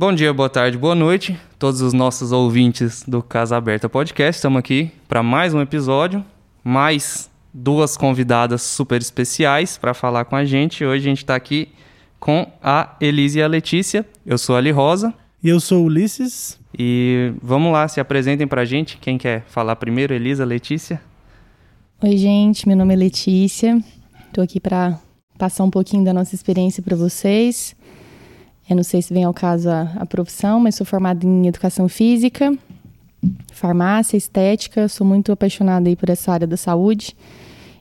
Bom dia, boa tarde, boa noite, todos os nossos ouvintes do Casa Aberta Podcast. Estamos aqui para mais um episódio, mais duas convidadas super especiais para falar com a gente. Hoje a gente está aqui com a Elise e a Letícia. Eu sou Ali Rosa. E eu sou Ulisses. E vamos lá, se apresentem para a gente. Quem quer falar primeiro? Elisa, Letícia? Oi, gente. Meu nome é Letícia. Estou aqui para passar um pouquinho da nossa experiência para vocês. Eu não sei se vem ao caso a, a profissão, mas sou formada em educação física, farmácia, estética. Sou muito apaixonada aí por essa área da saúde.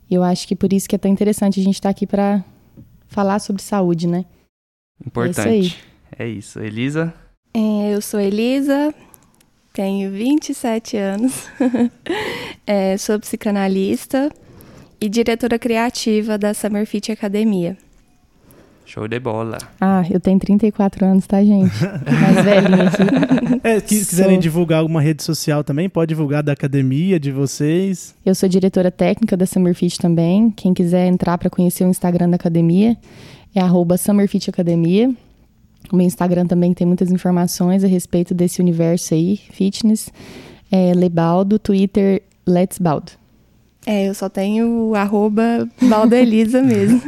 E eu acho que por isso que é tão interessante a gente estar tá aqui para falar sobre saúde, né? Importante. É isso, é isso. Elisa? É, eu sou Elisa, tenho 27 anos, é, sou psicanalista e diretora criativa da Summer Fit Academia. Show de bola. Ah, eu tenho 34 anos, tá, gente? Mais velhinha aqui. É, se quiserem sou... divulgar alguma rede social também, pode divulgar da academia de vocês. Eu sou diretora técnica da Summerfit também. Quem quiser entrar para conhecer o Instagram da academia é @summerfitacademia. O meu Instagram também tem muitas informações a respeito desse universo aí, fitness. É Lebaldo, Twitter Let's Baldo. É, eu só tenho arroba Baldelisa mesmo.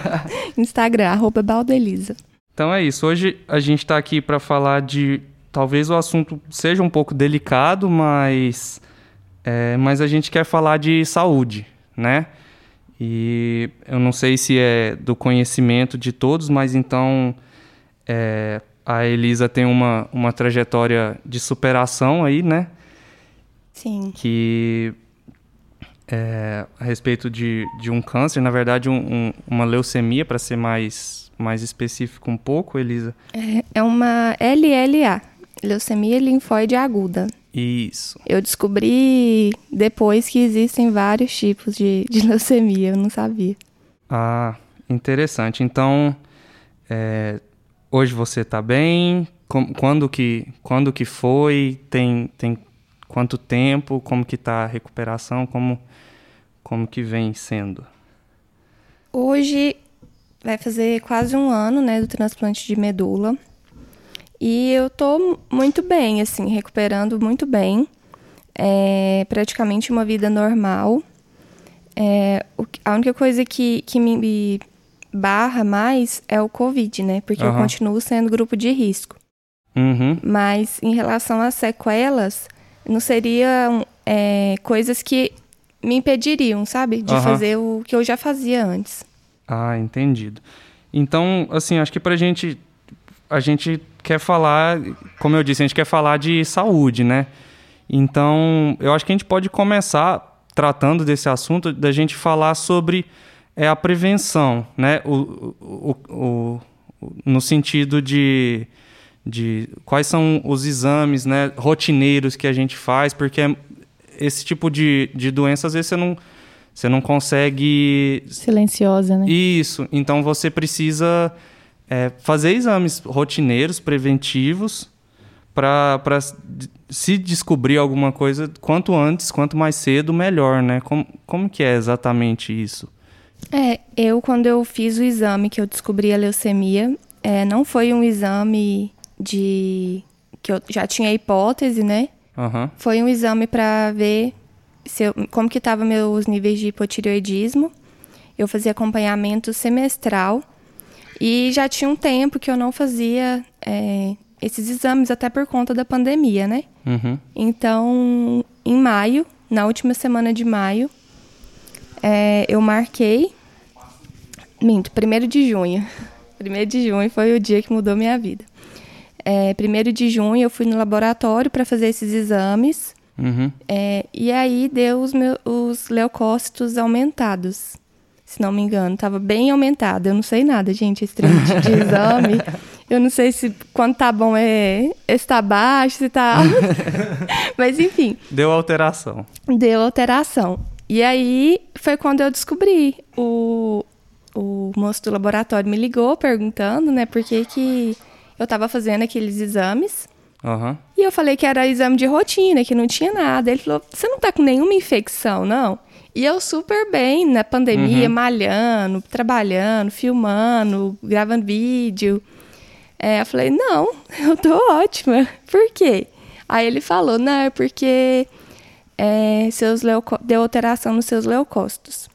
Instagram, arroba Baldelisa. Então é isso. Hoje a gente está aqui para falar de. Talvez o assunto seja um pouco delicado, mas. É, mas a gente quer falar de saúde, né? E eu não sei se é do conhecimento de todos, mas então é, a Elisa tem uma, uma trajetória de superação aí, né? Sim. Que é, a respeito de, de um câncer, na verdade, um, um, uma leucemia, para ser mais, mais específico um pouco, Elisa. É, é uma LLA, leucemia linfóide aguda. Isso. Eu descobri depois que existem vários tipos de, de leucemia, eu não sabia. Ah, interessante. Então, é, hoje você está bem? quando, que, quando que foi? Tem, tem quanto tempo? Como que está a recuperação? Como como que vem sendo? Hoje vai fazer quase um ano, né, do transplante de medula. E eu tô muito bem, assim, recuperando muito bem. É praticamente uma vida normal. É, a única coisa que, que me barra mais é o Covid, né? Porque uhum. eu continuo sendo grupo de risco. Uhum. Mas em relação às sequelas, não seriam é, coisas que me impediriam, sabe? De uhum. fazer o que eu já fazia antes. Ah, entendido. Então, assim, acho que pra gente. A gente quer falar, como eu disse, a gente quer falar de saúde, né? Então, eu acho que a gente pode começar tratando desse assunto, da gente falar sobre é, a prevenção, né? O, o, o, o no sentido de, de quais são os exames né, rotineiros que a gente faz, porque é esse tipo de, de doença, às vezes você não, você não consegue. Silenciosa, né? Isso. Então você precisa é, fazer exames rotineiros, preventivos, para se descobrir alguma coisa quanto antes, quanto mais cedo, melhor, né? Como, como que é exatamente isso? É, eu quando eu fiz o exame que eu descobri a leucemia, é, não foi um exame de que eu já tinha hipótese, né? Uhum. Foi um exame para ver se eu, como que estavam meus níveis de hipotireoidismo. Eu fazia acompanhamento semestral e já tinha um tempo que eu não fazia é, esses exames, até por conta da pandemia, né? Uhum. Então, em maio, na última semana de maio, é, eu marquei. Minto, primeiro de junho. Primeiro de junho foi o dia que mudou minha vida. É, primeiro de junho eu fui no laboratório para fazer esses exames. Uhum. É, e aí deu os, meus, os leucócitos aumentados. Se não me engano, estava bem aumentado. Eu não sei nada, gente, esse treino de exame. Eu não sei se quando tá bom é está baixo, se tá. Mas enfim. Deu alteração. Deu alteração. E aí foi quando eu descobri. O, o moço do laboratório me ligou perguntando, né, por que que eu tava fazendo aqueles exames. Uhum. E eu falei que era exame de rotina, que não tinha nada. Ele falou: Você não tá com nenhuma infecção, não? E eu super bem na pandemia, uhum. malhando, trabalhando, filmando, gravando vídeo. É, eu falei, não, eu tô ótima. Por quê? Aí ele falou, não, é porque é, seus leuco... deu alteração nos seus leucócitos.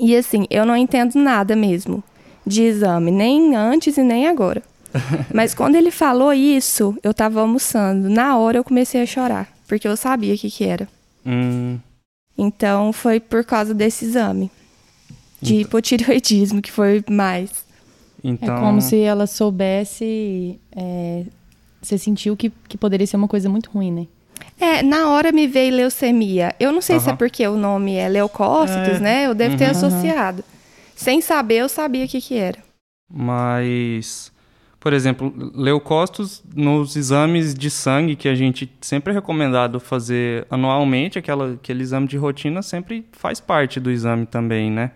E assim, eu não entendo nada mesmo de exame, nem antes e nem agora. Mas quando ele falou isso, eu tava almoçando. Na hora eu comecei a chorar, porque eu sabia o que, que era. Hum, Então foi por causa desse exame de hipotireoidismo que foi mais. então, É como se ela soubesse. é, você sentiu que, que poderia ser uma coisa muito ruim, né? É, na hora me veio leucemia. Eu não sei se é porque o nome é leucócitos, É. né? Eu devo ter Uhum. associado. Sem saber, eu sabia o que, que era. Mas, por exemplo, leucócitos nos exames de sangue que a gente sempre é recomendado fazer anualmente, aquela, aquele exame de rotina sempre faz parte do exame também, né?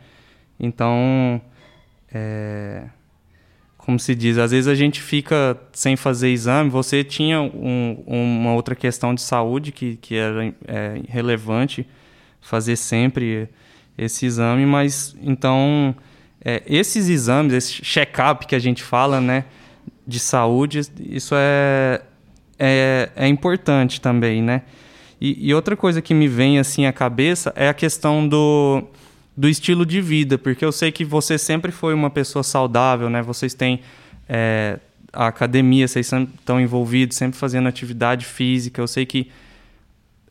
Então, é, como se diz, às vezes a gente fica sem fazer exame. Você tinha um- uma outra questão de saúde que, que era é, relevante fazer sempre esse exame, mas então é, esses exames, esse check-up que a gente fala, né, de saúde, isso é, é, é importante também, né? E, e outra coisa que me vem assim à cabeça é a questão do, do estilo de vida, porque eu sei que você sempre foi uma pessoa saudável, né? Vocês têm é, a academia, vocês estão envolvidos, sempre fazendo atividade física. Eu sei que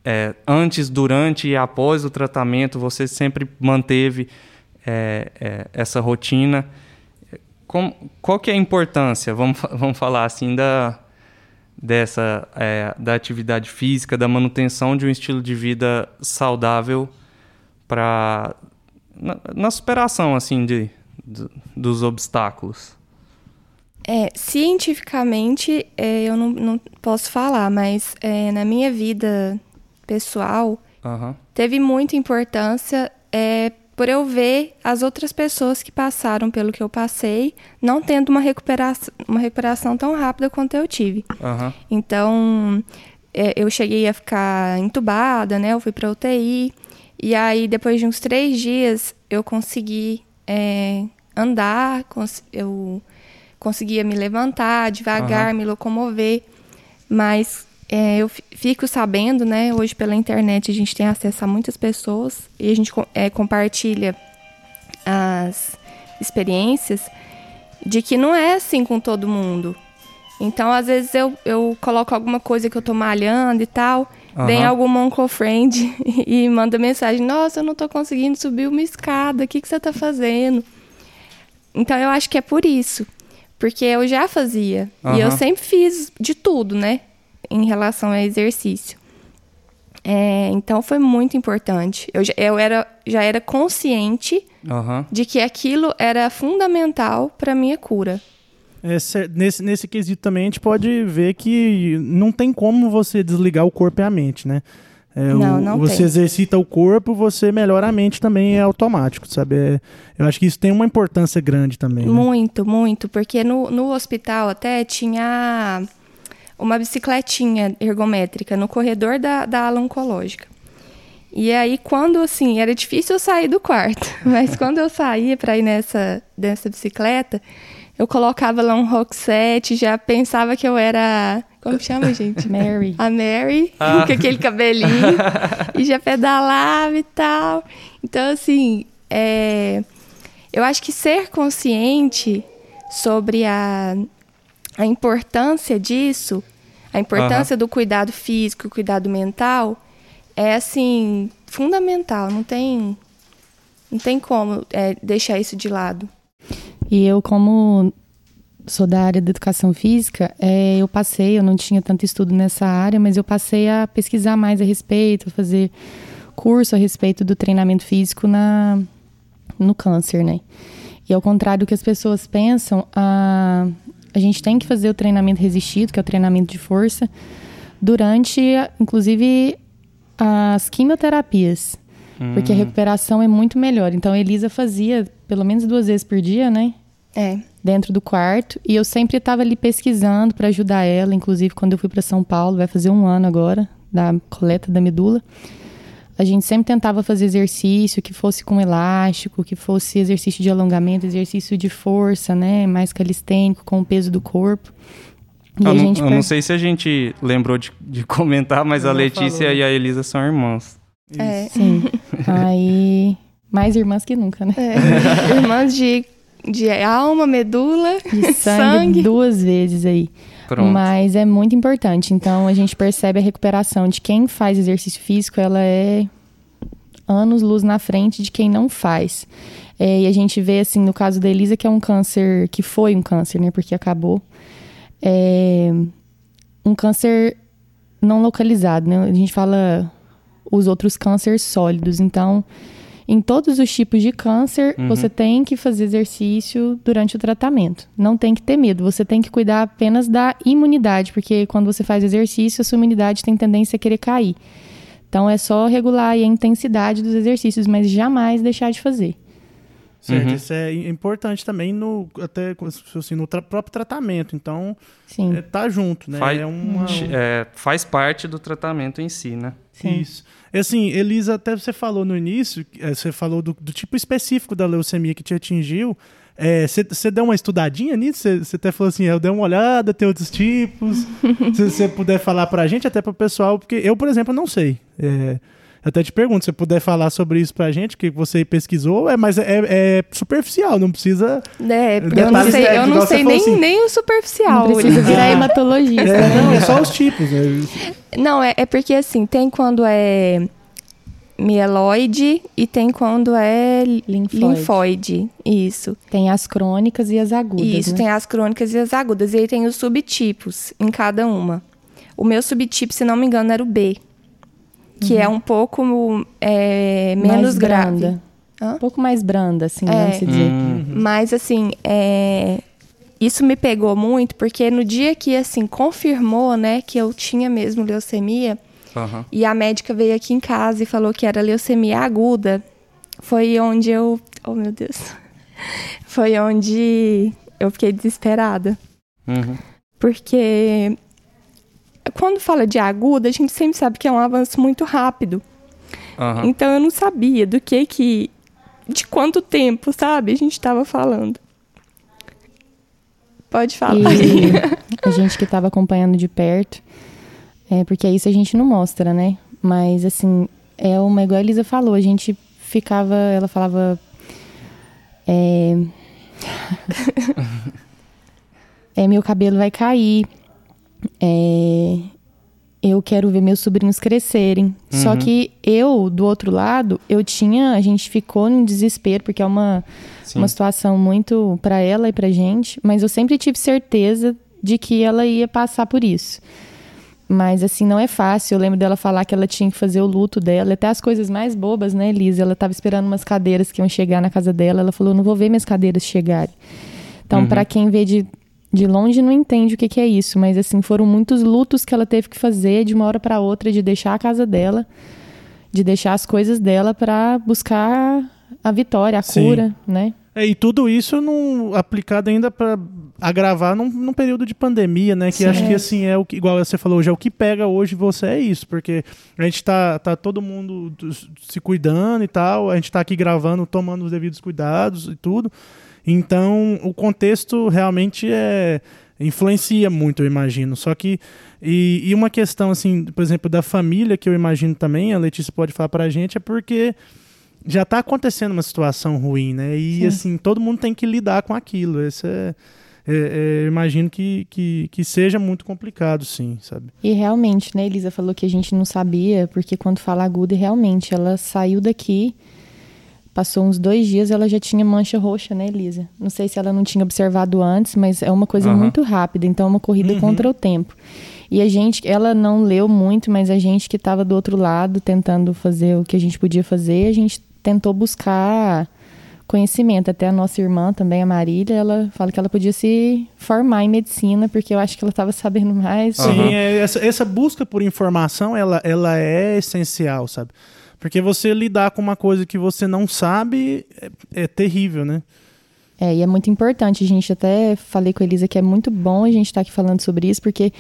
é, antes, durante e após o tratamento, você sempre manteve é, é, essa rotina. Como, qual que é a importância, vamos, vamos falar assim, da, dessa, é, da atividade física, da manutenção de um estilo de vida saudável para na, na superação assim de, do- dos obstáculos? É, cientificamente, é, eu não, não posso falar, mas é, na minha vida pessoal, Aham. teve muita importância é, por eu ver as outras pessoas que passaram pelo que eu passei, não tendo uma recuperação, uma recuperação tão rápida quanto eu tive. Aham. Então, é, eu cheguei a ficar entubada, né? Eu fui para UTI. E aí, depois de uns três dias, eu consegui é, andar, cons- eu conseguia me levantar devagar, Aham. me locomover. Mas é, eu fi- fico sabendo, né? Hoje pela internet a gente tem acesso a muitas pessoas e a gente é, compartilha as experiências de que não é assim com todo mundo. Então, às vezes, eu, eu coloco alguma coisa que eu tô malhando e tal. Vem Aham. algum Monco Friend e manda mensagem: Nossa, eu não tô conseguindo subir uma escada, o que, que você tá fazendo? Então, eu acho que é por isso. Porque eu já fazia. E eu sempre fiz de tudo, né? Em relação a exercício. É, então, foi muito importante. Eu, já, eu era, já era consciente Aham. de que aquilo era fundamental para minha cura. É, nesse, nesse quesito também a gente pode ver que não tem como você desligar o corpo e a mente, né? É, Não, o- não você tem. exercita o corpo, você melhora a mente também, é automático, sabe? É- eu acho que isso tem uma importância grande também. né? Muito, muito. Porque no, no hospital até tinha uma bicicletinha ergométrica no corredor da, da ala oncológica. E aí, quando assim, era difícil eu sair do quarto, mas quando eu saía para ir nessa, nessa bicicleta, eu colocava lá um rock set, já pensava que eu era. Como que chama, gente? Mary. a Mary, com aquele cabelinho, e já pedalava e tal. Então, assim, é, eu acho que ser consciente sobre a, a importância disso, a importância do cuidado físico, cuidado mental, é, assim, fundamental. Não tem, não tem como é, deixar isso de lado. E eu, como sou da área da educação física, é, eu passei, eu não tinha tanto estudo nessa área, mas eu passei a pesquisar mais a respeito, a fazer curso a respeito do treinamento físico na, no câncer, né? E ao contrário do que as pessoas pensam, a, a gente tem que fazer o treinamento resistido, que é o treinamento de força, durante, inclusive, as quimioterapias. Porque a recuperação é muito melhor. Então, a Elisa fazia pelo menos duas vezes por dia, né? É, dentro do quarto e eu sempre estava ali pesquisando para ajudar ela, inclusive quando eu fui para São Paulo, vai fazer um ano agora da coleta da medula. A gente sempre tentava fazer exercício que fosse com elástico, que fosse exercício de alongamento, exercício de força, né? Mais calistênico, com o peso do corpo. E eu, não, eu não sei se a gente lembrou de, de comentar, mas eu a Letícia falou. e a Elisa são irmãs. É. Sim. Aí. Mais irmãs que nunca, né? É. irmãs de, de alma, medula, de sangue, sangue. duas vezes aí. Pronto. Mas é muito importante. Então a gente percebe a recuperação de quem faz exercício físico, ela é anos luz na frente de quem não faz. É, e a gente vê assim no caso da Elisa que é um câncer que foi um câncer, né? Porque acabou. É um câncer não localizado, né? A gente fala os outros cânceres sólidos. Então, em todos os tipos de câncer, uhum. você tem que fazer exercício durante o tratamento. Não tem que ter medo, você tem que cuidar apenas da imunidade, porque quando você faz exercício, a sua imunidade tem tendência a querer cair. Então é só regular a intensidade dos exercícios, mas jamais deixar de fazer. Certo, uhum. isso é importante também no até assim, no tra próprio tratamento. Então, Sim. É, tá junto, né? Faz, é uma... é, faz parte do tratamento em si, né? Sim. Isso. Assim, Elisa, até você falou no início, é, você falou do, do tipo específico da leucemia que te atingiu. Você é, deu uma estudadinha nisso? Você até falou assim, eu dei uma olhada, tem outros tipos. Se você puder falar pra gente, até pro pessoal, porque eu, por exemplo, não sei. É, até te pergunto, se você puder falar sobre isso pra gente, que você pesquisou, é, mas é, é superficial, não precisa. É, porque eu não sei, eu não sei nem, assim. nem o superficial. Não precisa virar hematologista. É, né? Não, é só os tipos. Né? Não, é, é porque assim, tem quando é mieloide e tem quando é linfóide. linfóide. Isso. Tem as crônicas e as agudas. Isso, né? tem as crônicas e as agudas. E aí tem os subtipos em cada uma. O meu subtipo, se não me engano, era o B que é uhum. é um pouco é, menos grave. Branda. Hã? Um pouco mais branda, assim, é. vamos dizer. Uhum. Mas, assim, é, isso me pegou muito, porque no dia que, assim, confirmou, né, que eu tinha mesmo leucemia, uhum. e a médica veio aqui em casa e falou que era leucemia aguda, foi onde eu... Oh, meu Deus. Foi onde eu fiquei desesperada. Uhum. Porque quando fala de aguda, a gente sempre sabe que é um avanço muito rápido. Uhum. Então eu não sabia do que que. de quanto tempo, sabe? A gente estava falando. Pode falar. E a gente que estava acompanhando de perto, é, porque isso a gente não mostra, né? Mas assim, é uma igual a Elisa falou, a gente ficava, ela falava. É, é meu cabelo vai cair. É, eu quero ver meus sobrinhos crescerem. Uhum. Só que eu, do outro lado, eu tinha. A gente ficou no desespero, porque é uma, uma situação muito para ela e pra gente. Mas eu sempre tive certeza de que ela ia passar por isso. Mas assim, não é fácil. Eu lembro dela falar que ela tinha que fazer o luto dela, até as coisas mais bobas, né, Elisa? Ela estava esperando umas cadeiras que iam chegar na casa dela. Ela falou: não vou ver minhas cadeiras chegarem. Então, uhum. para quem vê de de longe não entende o que, que, é isso, mas assim, foram muitos lutos que ela teve que fazer de uma hora para outra, de deixar a casa dela, de deixar as coisas dela para buscar a vitória, a Sim. cura, né? É, e tudo isso aplicado ainda para agravar num, num, período de pandemia, né? Que Sim. acho que assim é o que, igual você falou, já o que pega hoje você é isso, porque a gente tá, tá todo mundo se cuidando e tal, a gente tá aqui gravando, tomando os devidos cuidados e tudo. Então, o contexto realmente é influencia muito, eu imagino. Só que e, e, uma questão assim, por exemplo, da família que eu imagino também, a Letícia pode falar para a gente, é porque já está acontecendo uma situação ruim, né? E Sim. assim, todo mundo tem que lidar com aquilo. Esse é, é, é, eu imagino que, que, que seja muito complicado, sim, sabe? E realmente, né, Elisa falou que a gente não sabia, porque quando fala aguda, realmente, ela saiu daqui Passou uns dois dias, ela já tinha mancha roxa, né, Elisa? Não sei se ela não tinha observado antes, mas é uma coisa uhum. muito rápida, então é uma corrida uhum. contra o tempo. E a gente, ela não leu muito, mas a gente que estava do outro lado tentando fazer o que a gente podia fazer, a gente tentou buscar conhecimento. Até a nossa irmã também, a Marília, ela fala que ela podia se formar em medicina, porque eu acho que ela estava sabendo mais. Sim, uhum. é, essa, essa busca por informação, ela, ela é essencial, sabe? Porque você lidar com uma coisa que você não sabe é, é terrível, né? É, e é muito importante. A gente até falei com a Elisa que é muito bom a gente estar tá aqui falando sobre isso, porque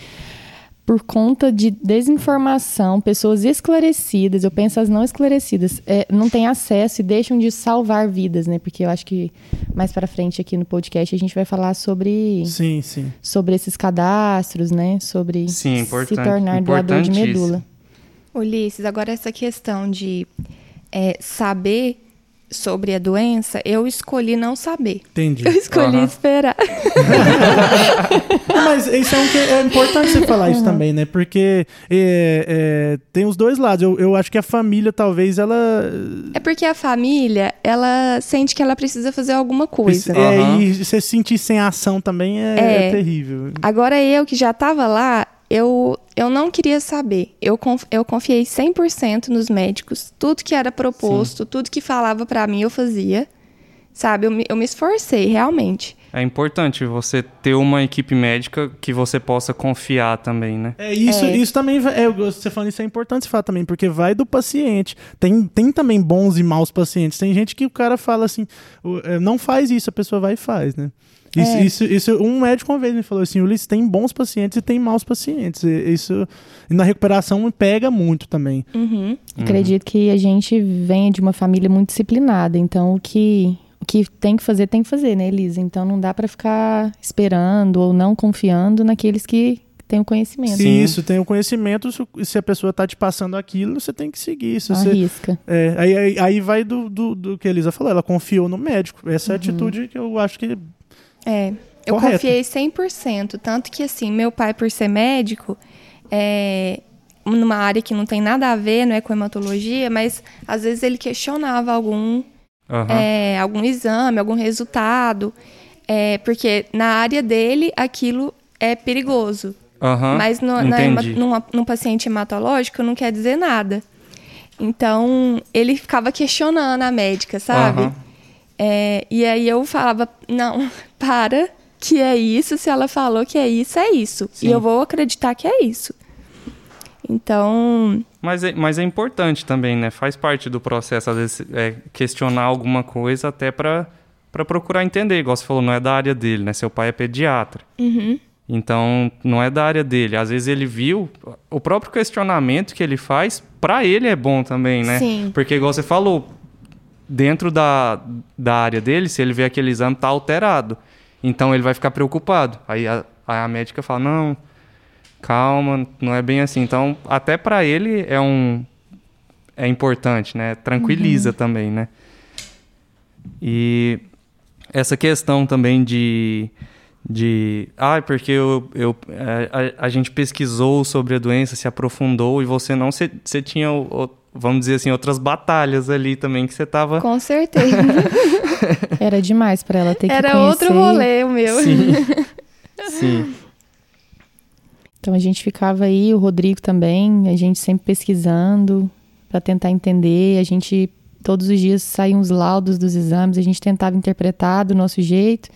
por conta de desinformação, pessoas esclarecidas, eu penso as não esclarecidas, é, não têm acesso e deixam de salvar vidas, né? Porque eu acho que mais para frente aqui no podcast a gente vai falar sobre sim, sim. sobre esses cadastros, né? Sobre sim, se tornar doador de medula. Ulisses, agora essa questão de é, saber sobre a doença, eu escolhi não saber. Entendi. Eu escolhi uhum. esperar. Mas isso é, um que é importante você falar isso uhum. também, né? Porque é, é, tem os dois lados. Eu, eu acho que a família, talvez, ela. É porque a família, ela sente que ela precisa fazer alguma coisa. É, uhum. E você se sentir sem ação também é, é, é terrível. Agora eu que já estava lá, eu, eu não queria saber. Eu, conf, eu confiei 100% nos médicos. Tudo que era proposto, Sim. tudo que falava para mim, eu fazia. Sabe? Eu me, eu me esforcei, realmente. É importante você ter uma equipe médica que você possa confiar também, né? É isso, é. isso também é, você falando isso é importante falar também, porque vai do paciente. Tem, tem também bons e maus pacientes. Tem gente que o cara fala assim, é, não faz isso, a pessoa vai e faz, né? Isso, é. isso, isso, um médico uma vez me falou assim, Ulisses, tem bons pacientes e tem maus pacientes. Isso na recuperação pega muito também. Uhum. Uhum. Acredito que a gente vem de uma família muito disciplinada, então o que o que tem que fazer tem que fazer, né, Elisa? Então não dá para ficar esperando ou não confiando naqueles que têm o conhecimento. Sim. Isso, tem o conhecimento. Se a pessoa tá te passando aquilo, você tem que seguir. Se Arrisca. Você, é, aí, aí, aí, vai do, do, do, que a Elisa falou. Ela confiou no médico. Essa é a uhum. atitude que eu acho que é, eu Correto. confiei 100%. Tanto que, assim, meu pai, por ser médico, é, numa área que não tem nada a ver, não é com hematologia, mas às vezes ele questionava algum, uhum. é, algum exame, algum resultado, é, porque na área dele aquilo é perigoso. Uhum. Mas no, na, numa, num paciente hematológico não quer dizer nada. Então, ele ficava questionando a médica, sabe? Uhum. É, e aí eu falava, não, para, que é isso, se ela falou que é isso, é isso. Sim. E eu vou acreditar que é isso. Então. Mas é, mas é importante também, né? Faz parte do processo, às vezes, é, questionar alguma coisa até para procurar entender. Igual você falou, não é da área dele, né? Seu pai é pediatra. Uhum. Então, não é da área dele. Às vezes ele viu o próprio questionamento que ele faz, para ele é bom também, né? Sim. Porque, igual você falou, dentro da, da área dele, se ele vê aquele exame tá alterado, então ele vai ficar preocupado. Aí a, a médica fala: não, calma, não é bem assim. Então, até para ele é um é importante, né? Tranquiliza uhum. também, né? E essa questão também de de ah porque eu, eu a, a, gente pesquisou sobre a doença se aprofundou e você não você, você tinha o, vamos dizer assim, outras batalhas ali também que você tava. Com certeza. Era demais para ela ter que Era conhecer. outro rolê o meu. Sim. Sim. Então a gente ficava aí, o Rodrigo também, a gente sempre pesquisando para tentar entender, a gente todos os dias saíam os laudos dos exames, a gente tentava interpretar do nosso jeito.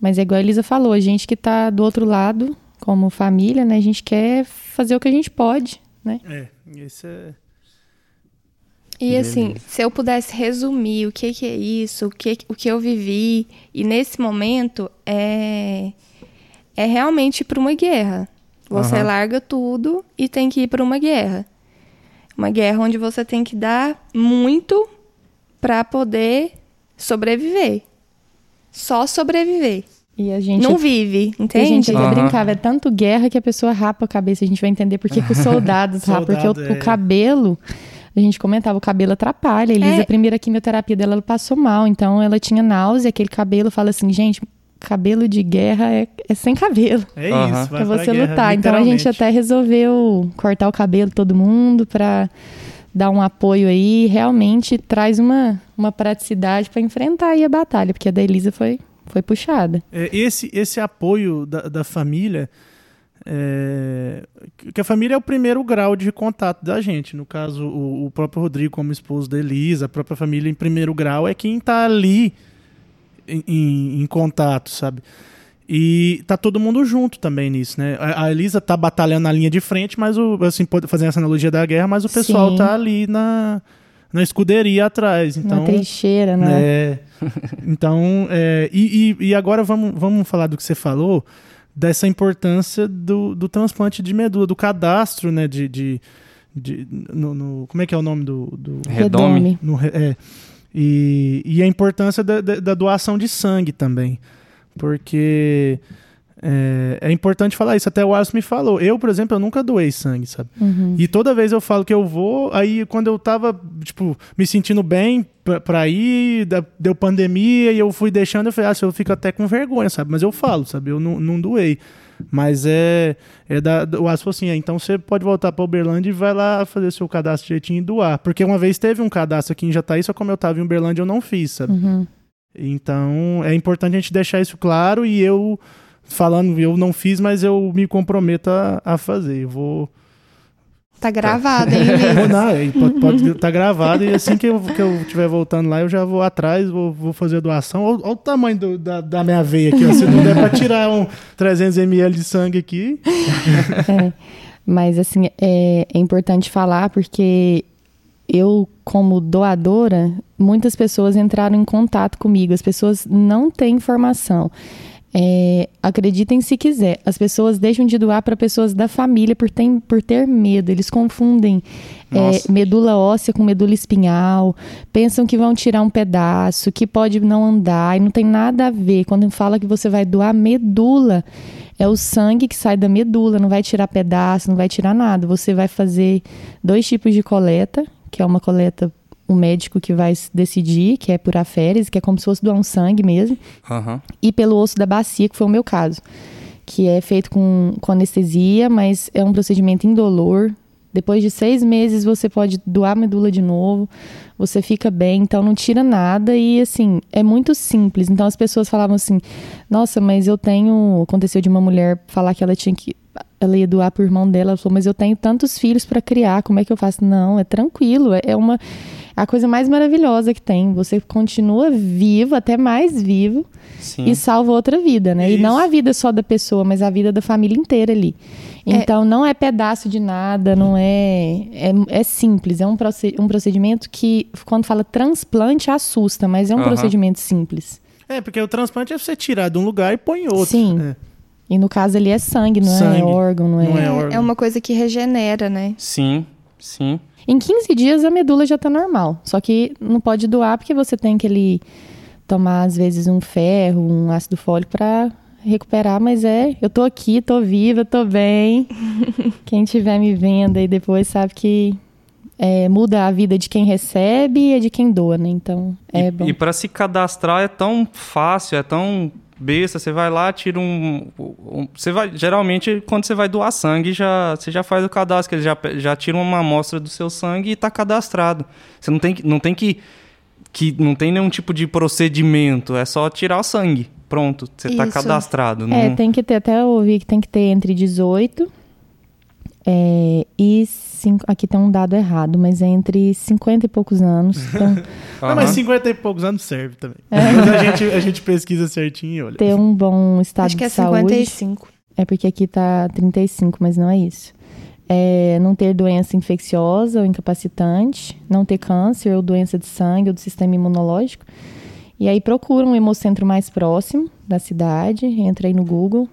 Mas é igual a Elisa falou, a gente que está do outro lado, como família, né, a gente quer fazer o que a gente pode, né? É, isso é e assim, se eu pudesse resumir o que, que é isso, o que, o que eu vivi, e nesse momento é, é realmente para uma guerra. Você uhum. larga tudo e tem que ir para uma guerra. Uma guerra onde você tem que dar muito para poder sobreviver. Só sobreviver. E a gente não vive, entende? a gente até uhum. brincava, é tanto guerra que a pessoa rapa a cabeça. A gente vai entender por que, que os soldados rapam, porque o, é. o cabelo a gente comentava, o cabelo atrapalha. A Elisa, é. a primeira quimioterapia dela, ela passou mal. Então, ela tinha náusea, aquele cabelo. Fala assim, gente, cabelo de guerra é, é sem cabelo. É isso, uhum. você guerra, lutar. Então, a gente até resolveu cortar o cabelo todo mundo para dar um apoio aí. Realmente traz uma, uma praticidade para enfrentar aí a batalha, porque a da Elisa foi, foi puxada. É, esse, esse apoio da, da família é, que a família é o primeiro grau de contato da gente. No caso, o, o, próprio Rodrigo, como esposo da Elisa, a própria família em primeiro grau é quem está ali em, em, em, contato, sabe? E tá todo mundo junto também nisso, né? A, a Elisa tá batalhando na linha de frente, mas o, assim, fazer essa analogia da guerra, mas o pessoal Sim. tá ali na, na escuderia atrás. Então, na trincheira, né? É, então, é, e, e, e agora vamos, vamos falar do que você falou dessa importância do, do transplante de medula, do cadastro, né? De, de, de no, no- como é que é o nome do, do Redome. no é. E, e a importância da, da- da doação de sangue também. Porque é, é importante falar isso. Até o Alisson me falou. Eu, por exemplo, eu nunca doei sangue, sabe? Uhum. E toda vez eu falo que eu vou, aí quando eu tava, tipo, me sentindo bem pra, pra ir, da- deu pandemia e eu fui deixando, eu falei, ah, eu fico até com vergonha, sabe? Mas eu falo, sabe? Eu não, não doei. Mas é, é da, o Alisson falou assim, é, então você pode voltar pra Uberlândia e vai lá fazer seu cadastro direitinho e doar. Porque uma vez teve um cadastro aqui em Jataí, só como eu tava em Uberlândia eu não fiz, sabe? Uhum. Então é importante a gente deixar isso claro e eu, falando, eu não fiz, mas eu me comprometo a, a fazer. Eu vou. Tá gravado, hein, Vou não, pode estar gravado e assim que eu, que eu estiver voltando lá, eu já vou atrás, vou, vou fazer a doação. Olha, olha o tamanho do- da, da minha veia aqui, ó. Se não der pra tirar um 300 ml de sangue aqui. É, mas assim, é, é importante falar porque eu, como doadora, muitas pessoas entraram em contato comigo. As pessoas não têm informação. É, acreditem se quiser. As pessoas deixam de doar para pessoas da família por, ter- por ter medo. Eles confundem é, medula óssea com medula espinhal. Pensam que vão tirar um pedaço, que pode não andar. E não tem nada a ver. Quando fala que você vai doar medula, é o sangue que sai da medula. Não vai tirar pedaço, não vai tirar nada. Você vai fazer dois tipos de coleta, que é uma coleta o médico que vai decidir, que é por aférese, que é como se fosse doar um sangue mesmo Aham. e pelo osso da bacia, que foi o meu caso, que é feito com, com anestesia, mas é um procedimento indolor. Depois de seis meses você pode doar a medula de novo, você fica bem, então não tira nada e assim, é muito simples. Então as pessoas falavam assim: nossa, mas eu tenho. Aconteceu de uma mulher falar que ela tinha que. Ela ia doar pro irmão dela, ela falou, mas eu tenho tantos filhos para criar, como é que eu faço? Não, é tranquilo, é é uma. É A coisa mais maravilhosa que tem. Você continua vivo, até mais vivo, Sim. e salva outra vida, né? E não Isso. a vida só da pessoa, mas a vida da família inteira ali. Então não é pedaço de nada, não é. É, é simples, é um, proce- um procedimento que, quando fala transplante, assusta, mas é um Aham. procedimento simples. É, porque o transplante é você tirar de um lugar e põe em outro. Sim. É. E no caso ali é sangue, não Sangue. é órgão, não é. Não é É, órgão. é uma coisa que regenera, né? Sim, sim. Em 15 dias a medula já tá normal. Só que não pode doar porque você tem que ele tomar, às vezes, um ferro, um ácido fólico para recuperar, mas é, eu tô aqui, tô viva, tô bem. quem estiver me vendo aí depois sabe que é, muda a vida de quem recebe e a de quem doa, né? Então, é e, bom. e para se cadastrar é tão fácil, é tão besta. Você vai lá, tira um, um- Você vai. Geralmente, quando você vai doar sangue, já, você já faz o cadastro, eles já, já tiram uma amostra do seu sangue e está cadastrado. Você não tem que. Não tem que, que não tem nenhum tipo de procedimento, é só tirar o sangue. Pronto, você está cadastrado. É, não- tem que ter, até eu ouvi que tem que ter entre 18 é, e cinco, aqui tem um dado errado, mas é entre 50 e poucos anos. Então, Não, mas Aham. 50 e poucos anos serve também. É. A gente, a gente pesquisa certinho e olha. ter um bom estado Acho que é de saúde. 55. É porque aqui tá 35, mas não é isso. É não ter doença infecciosa ou incapacitante, não ter câncer ou doença de sangue ou do sistema imunológico. E aí procura um hemocentro mais próximo da cidade, entra aí no Google.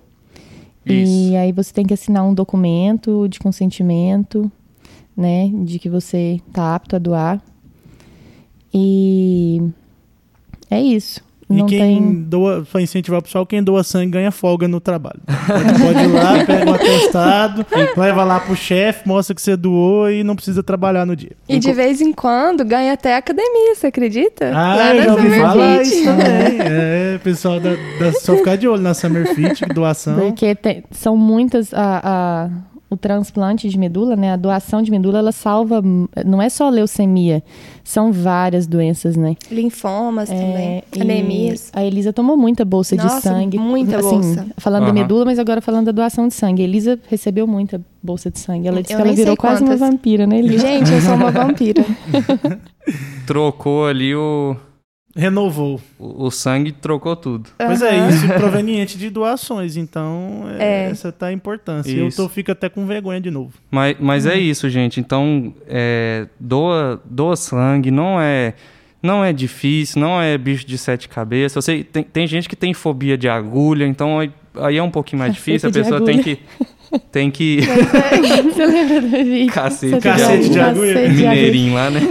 Isso. E aí você tem que assinar um documento de consentimento, né, de que você tá apto a doar. E é isso. E Não quem tem doa, para incentivar o pessoal, quem doa sangue ganha folga no trabalho. Pode, ir lá, pega o atestado, leva lá pro chefe, mostra que você doou e não precisa trabalhar no dia. E de vez em quando ganha até academia, você acredita? Ah, Lá eu já ouvi falar isso também. É, pessoal, da, da- só ficar de olho na Summer Fit, doação. Porque tem- são muitas. A, a- o transplante de medula, né? A doação de medula, ela salva. Não é só leucemia, são várias doenças, né? Linfomas também, É, e anemias. A Elisa tomou muita bolsa Nossa, de sangue. muita assim, bolsa. Falando da Aham. medula, mas agora falando da doação de sangue. A Elisa recebeu muita bolsa de sangue. Ela disse Eu que ela virou quase quantas. uma vampira, né, Elisa? Gente, eu sou uma vampira. Trocou ali o, Renovou. o, o sangue, trocou tudo. Pois é, isso proveniente de doações. Então, é, É. essa tá a importância. Eu Isso. tô, fico até com vergonha de novo. Mas, mas é isso, gente. Então, é, doa, doa sangue, não é, não é difícil, não é bicho de sete cabeças. Eu sei, tem, tem gente que tem fobia de agulha, então é, aí é um pouquinho mais difícil, a pessoa tem que. Tem que. Você lembra do vídeo? Cacete de Cacete de agulha. Cacete de agulha. Mineirinho lá, né?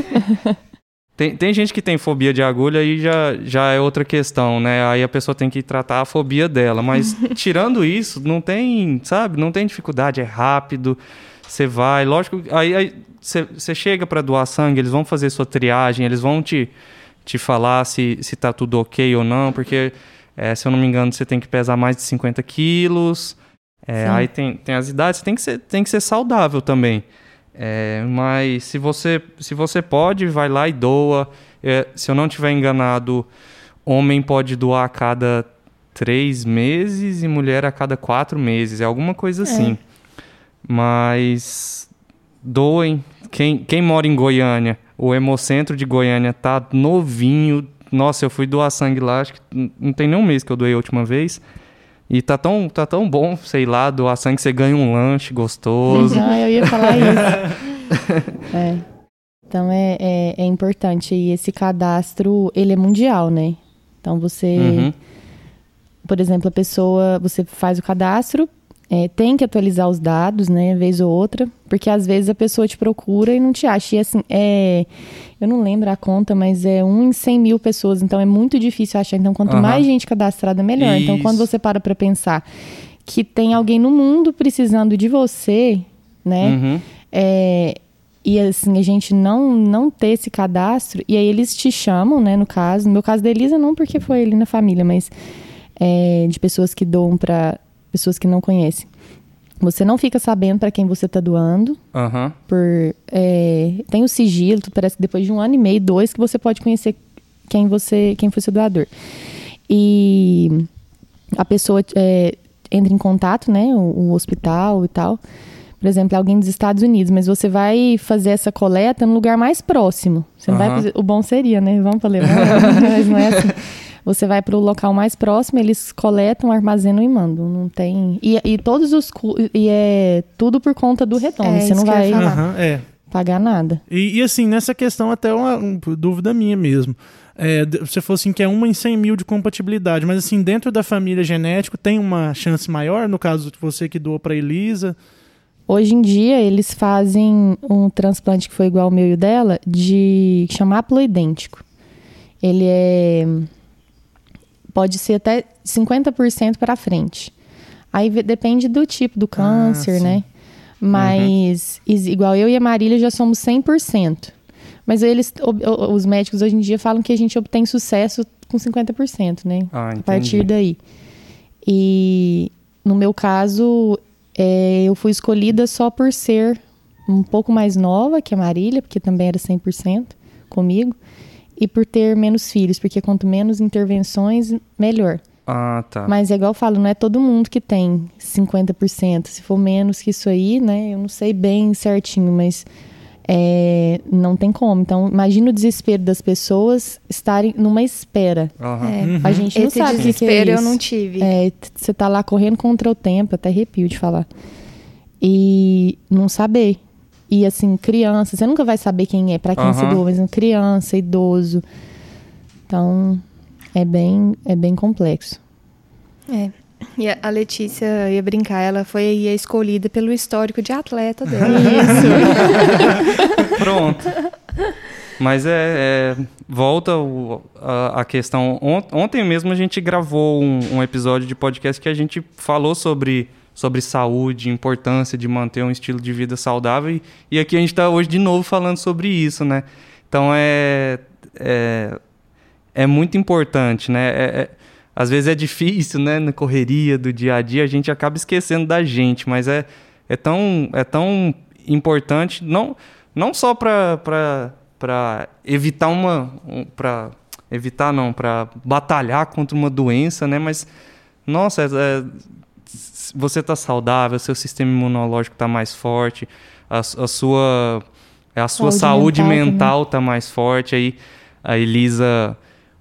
Tem, tem gente que tem fobia de agulha e já, já é outra questão, né? Aí a pessoa tem que tratar a fobia dela. Mas tirando isso, não tem, sabe? Não tem dificuldade, é rápido. Você vai, lógico. Aí você chega para doar sangue, eles vão fazer sua triagem, eles vão te, te falar se, se tá tudo ok ou não, porque, é, se eu não me engano, você tem que pesar mais de 50 quilos. É, aí tem, tem as idades, tem que ser, tem que ser saudável também. É, mas se você, se você pode, vai lá e doa. É, se eu não tiver enganado, homem pode doar a cada três meses e mulher a cada quatro meses. É alguma coisa assim. Mas doem. Quem, quem mora em Goiânia, o Hemocentro de Goiânia tá novinho. Nossa, eu fui doar sangue lá, acho que não tem nem um mês que eu doei a última vez. E tá tão, tá tão bom, sei lá, doar sangue, você ganha um lanche gostoso. Não, eu ia falar isso. É. Então é, é, é importante. E esse cadastro, ele é mundial, né? Então você, Uhum. por exemplo, a pessoa, você faz o cadastro, é, tem que atualizar os dados, né, vez ou outra, porque às vezes a pessoa te procura e não te acha. E assim, é, eu não lembro a conta, mas é um em 100 mil pessoas, então é muito difícil achar. Então, quanto Aham. mais gente cadastrada, melhor. Então, quando Isso. você para pra pensar que tem alguém no mundo precisando de você, né? Uhum. É, e assim, a gente não, não ter esse cadastro, e aí eles te chamam, né, no caso. No meu caso da Elisa, não porque foi ali na família, mas é, de pessoas que doam para pessoas que não conhecem. Você não fica sabendo para quem você está doando, Aham. por é, tem o sigilo, parece que depois de um ano e meio, dois, que você pode conhecer quem você, quem foi seu doador. E a pessoa é, entra em contato, né, o, o hospital e tal. Por exemplo, alguém dos Estados Unidos, mas você vai fazer essa coleta no lugar mais próximo. Você não vai Aham. fazer, o bom seria, né? Vamos para levar, mas não é assim. Você vai para o local mais próximo, eles coletam, armazenam e mandam. Não tem. E, e todos os e é tudo por conta do retorno. É você não vai. Aham, é. pagar nada. E, e, assim, nessa questão, até uma, uma dúvida minha mesmo. É, você falou assim que é uma em 100 mil de compatibilidade, mas assim, dentro da família genético tem uma chance maior, no caso de você que doou para Elisa. Hoje em dia, eles fazem um transplante que foi igual ao meu e o dela, de chamar haploidêntico. Ele é. Pode ser até 50% para frente. Aí depende do tipo do câncer, sim. né? Mas, is- igual eu e a Marília já somos 100%. Mas eles, os médicos hoje em dia falam que a gente obtém sucesso com 50%, né? Ah, a partir daí. E no meu caso, é, eu fui escolhida só por ser um pouco mais nova que a Marília, porque também era 100% comigo, e por ter menos filhos, porque quanto menos intervenções, melhor. Ah, tá. Mas é igual eu falo, não é todo mundo que tem 50%. Se for menos que isso aí, né? Eu não sei bem certinho, mas é, não tem como. Então, imagina o desespero das pessoas estarem numa espera. Aham. É. A gente não Esse sabe o que que é desespero eu isso. não tive. É, você tá lá correndo contra o tempo, até arrepio de falar. E não saber. E assim, criança, você nunca vai saber quem é, pra quem você Aham. doa, mas criança, idoso. Então, é bem, é bem complexo. É. E a Letícia ia brincar, ela foi aí a escolhida pelo histórico de atleta dela. Pronto. Mas é, é- volta o- a, a questão. Ont- ontem mesmo a gente gravou um, um episódio de podcast que a gente falou sobre, sobre saúde, importância de manter um estilo de vida saudável. E, e aqui a gente está hoje de novo falando sobre isso, né? Então é, é, é muito importante, né? É- é- às vezes é difícil, né? Na correria do dia a dia a gente acaba esquecendo da gente, mas é, é, tão, é tão importante, não, não só para evitar uma. Um, para evitar, não, para batalhar contra uma doença, né? Mas, nossa, é- é- você está saudável, seu sistema imunológico está mais forte, a, a sua, a sua Saúde saúde mental está mais forte. Aí a Elisa,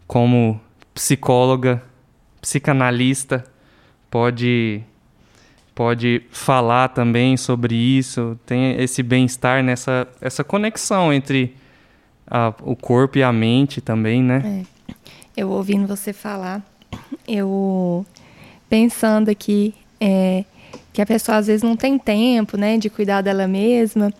como psicóloga, psicanalista, pode pode falar também sobre isso, tem esse bem-estar nessa essa conexão entre a- o corpo e a mente também, né? Eu ouvindo você falar, eu pensando aqui é, que a pessoa às vezes não tem tempo, né, de cuidar dela mesma.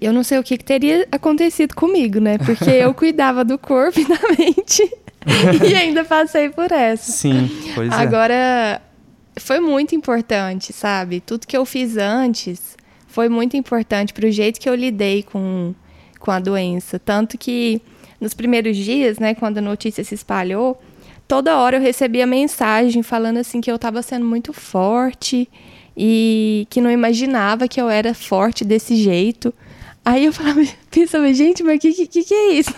Eu não sei o que, que teria acontecido comigo, né? Porque eu cuidava do corpo e da mente e ainda passei por essa. Sim, pois é. Agora, foi muito importante, sabe? Tudo que eu fiz antes foi muito importante para o jeito que eu lidei com, com a doença. Tanto que nos primeiros dias, né, quando a notícia se espalhou, toda hora eu recebia mensagem falando assim que eu estava sendo muito forte e que não imaginava que eu era forte desse jeito. Aí eu falava, pensava, gente, mas o que, que, que é isso?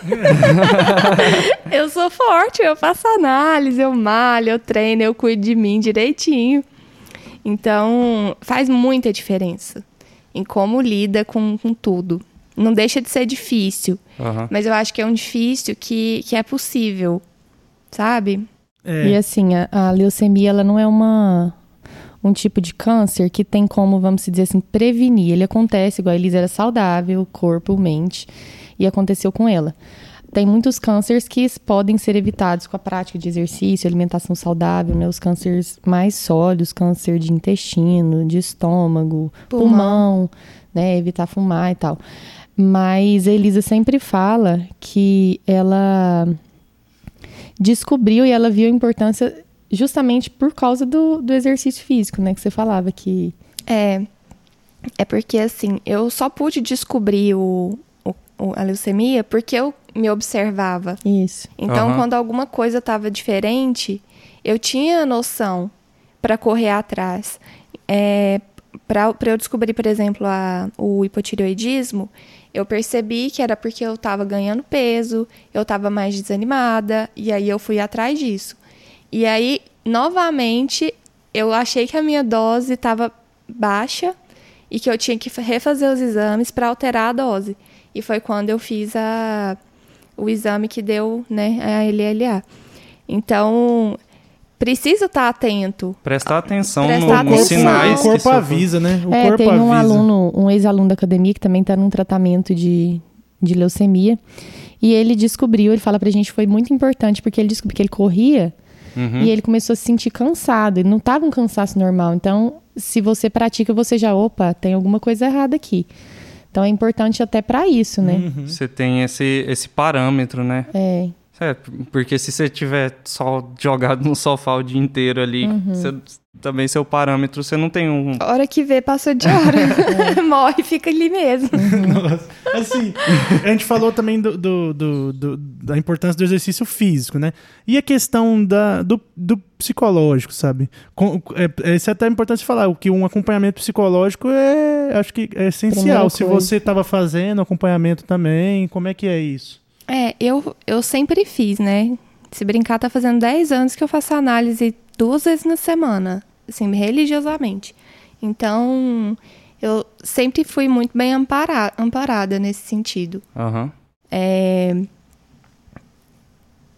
eu sou forte, eu faço análise, eu malho, eu treino, eu cuido de mim direitinho. Então, faz muita diferença em como lida com, com tudo. Não deixa de ser difícil, Aham. mas eu acho que é um difícil que, que é possível, sabe? É. E assim, a, a leucemia, ela não é uma um tipo de câncer que tem como, vamos dizer assim, prevenir. Ele acontece, igual a Elisa era saudável, corpo, mente, e aconteceu com ela. Tem muitos cânceres que podem ser evitados com a prática de exercício, alimentação saudável, né? Os cânceres mais sólidos, câncer de intestino, de estômago, Pulmão. pulmão, né? Evitar fumar e tal. Mas a Elisa sempre fala que ela descobriu e ela viu a importância justamente por causa do, do exercício físico, né? Que você falava que. É, é porque assim, eu só pude descobrir o, o- o- a leucemia porque eu me observava. Isso. Então, Aham. quando alguma coisa estava diferente, eu tinha noção para correr atrás. É, para eu descobrir, por exemplo, a- o hipotireoidismo, eu percebi que era porque eu estava ganhando peso, eu estava mais desanimada, e aí eu fui atrás disso. E aí, novamente, eu achei que a minha dose estava baixa e que eu tinha que refazer os exames para alterar a dose. E foi quando eu fiz a, o exame que deu né, a LLA. Então, precisa estar atento. Prestar atenção Prestar no- nos atenção. sinais. o que corpo seu avisa, né? O é, corpo tem um avisa. aluno, um ex-aluno da academia que também está num tratamento de, de leucemia. E ele descobriu, ele fala pra gente que foi muito importante, porque ele descobriu que ele corria Uhum. e ele começou a se sentir cansado. Ele não estava um cansaço normal. Então, se você pratica, você já, opa, tem alguma coisa errada aqui. Então é importante até pra isso, né? Uhum. Você tem esse, esse parâmetro, né? É. É, porque se você tiver só jogado no sofá o dia inteiro ali, Uhum. você- também seu parâmetro, você não tem um. A hora que vê, passou de hora. Morre, fica ali mesmo. Nossa. Assim, a gente falou também do, do- do- do- da importância do exercício físico, né? E a questão da, do, do psicológico, sabe? Com, é, é, isso é até importante falar, o que um acompanhamento psicológico é, acho que é essencial. Primeira Se você estava fazendo acompanhamento também, como é que é isso? É, eu, eu sempre fiz, né? Se brincar, tá fazendo 10 anos que eu faço análise duas vezes na semana, assim, religiosamente. Então, eu sempre fui muito bem ampara- amparada nesse sentido. Aham. É,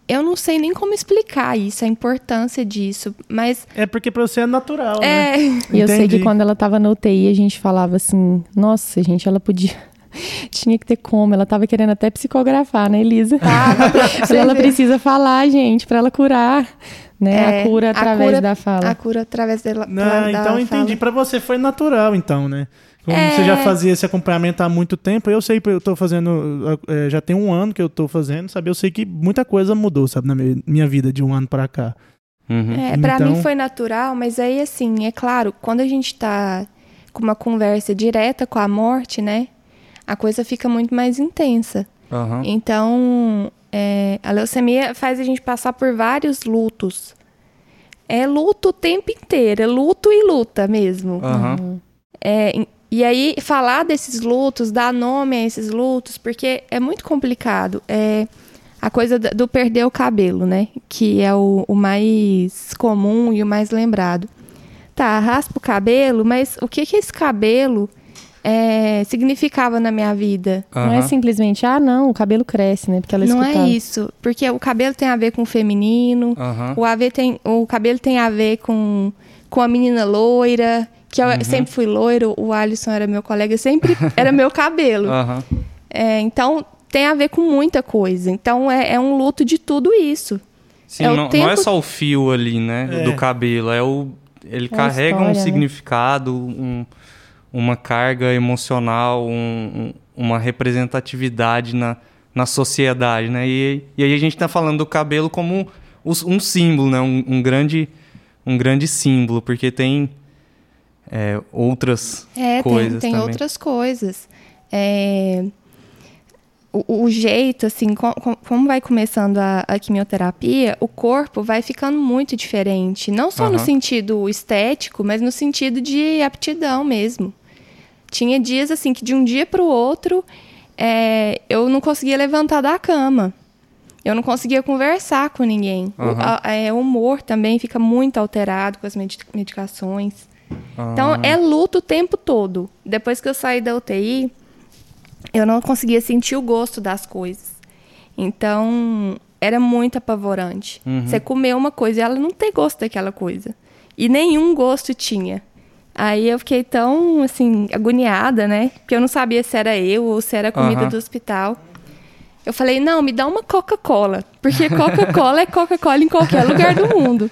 Eu não sei nem como explicar isso, a importância disso, mas É porque pra você é natural, né? é, E eu sei que quando ela tava na UTI, a gente falava assim, nossa, gente, ela podia. Tinha que ter como. Ela tava querendo até psicografar, né, Elisa? Você ela precisa falar, gente, pra ela curar. Né? É, a cura a através cura- da fala. a cura através dela. Não, da então entendi. Pra você foi natural, então, né? Como É. você já fazia esse acompanhamento há muito tempo, eu sei, eu tô fazendo, eh, já tem um ano que eu tô fazendo, sabe? Eu sei que muita coisa mudou, sabe, na mi- minha vida de um ano pra cá. Uhum. É, pra Então- mim foi natural, mas aí assim, é claro, quando a gente tá com uma conversa direta com a morte, né? A coisa fica muito mais intensa. Aham. Então, é, a leucemia faz a gente passar por vários lutos. É luto o tempo inteiro, é luto e luta mesmo. Aham. É, e aí, falar desses lutos, dar nome a esses lutos, porque é muito complicado. É a coisa do perder o cabelo, né? Que é o, o mais comum e o mais lembrado. Tá, raspa o cabelo, mas o que, que esse cabelo é, significava na minha vida? Não é simplesmente, ah, não, o cabelo cresce, né? Porque ela Não escutava. é isso. Porque o cabelo tem a ver com o feminino, Aham. o, AV tem, o cabelo tem a ver com, com a menina loira, que eu sempre fui loiro, o Alisson era meu colega, sempre era meu cabelo. É, então, tem a ver com muita coisa. Então, é, é um luto de tudo isso. Sim, É não, não tempo- é só o fio ali, né? É. Do cabelo. É o, ele É carrega um história, né? significado, um- uma carga emocional, um- um- uma representatividade na, na sociedade, né? E, e aí a gente está falando do cabelo como os- um símbolo, né? Um, um grande, um grande símbolo, porque tem é, outras É, tem, coisas tem também. outras coisas. É, o, o jeito, assim, com- com- como vai começando a, a quimioterapia, o corpo vai ficando muito diferente. Não só no Aham. sentido estético, mas no sentido de aptidão mesmo. Tinha dias, assim, que de um dia para o outro, é, eu não conseguia levantar da cama. Eu não conseguia conversar com ninguém. O, Aham. a- é, o humor também fica muito alterado com as medi- medicações. Então, Ah, é luto o tempo todo. Depois que eu saí da UTI, eu não conseguia sentir o gosto das coisas. Então, era muito apavorante. Uhum. Você comer uma coisa e ela não tem gosto daquela coisa. E nenhum gosto tinha. Aí eu fiquei tão, assim, agoniada, né? Porque eu não sabia se era eu ou se era comida Aham. do hospital. Eu falei, não, me dá uma Coca-Cola. Porque Coca-Cola é Coca-Cola em qualquer lugar do mundo.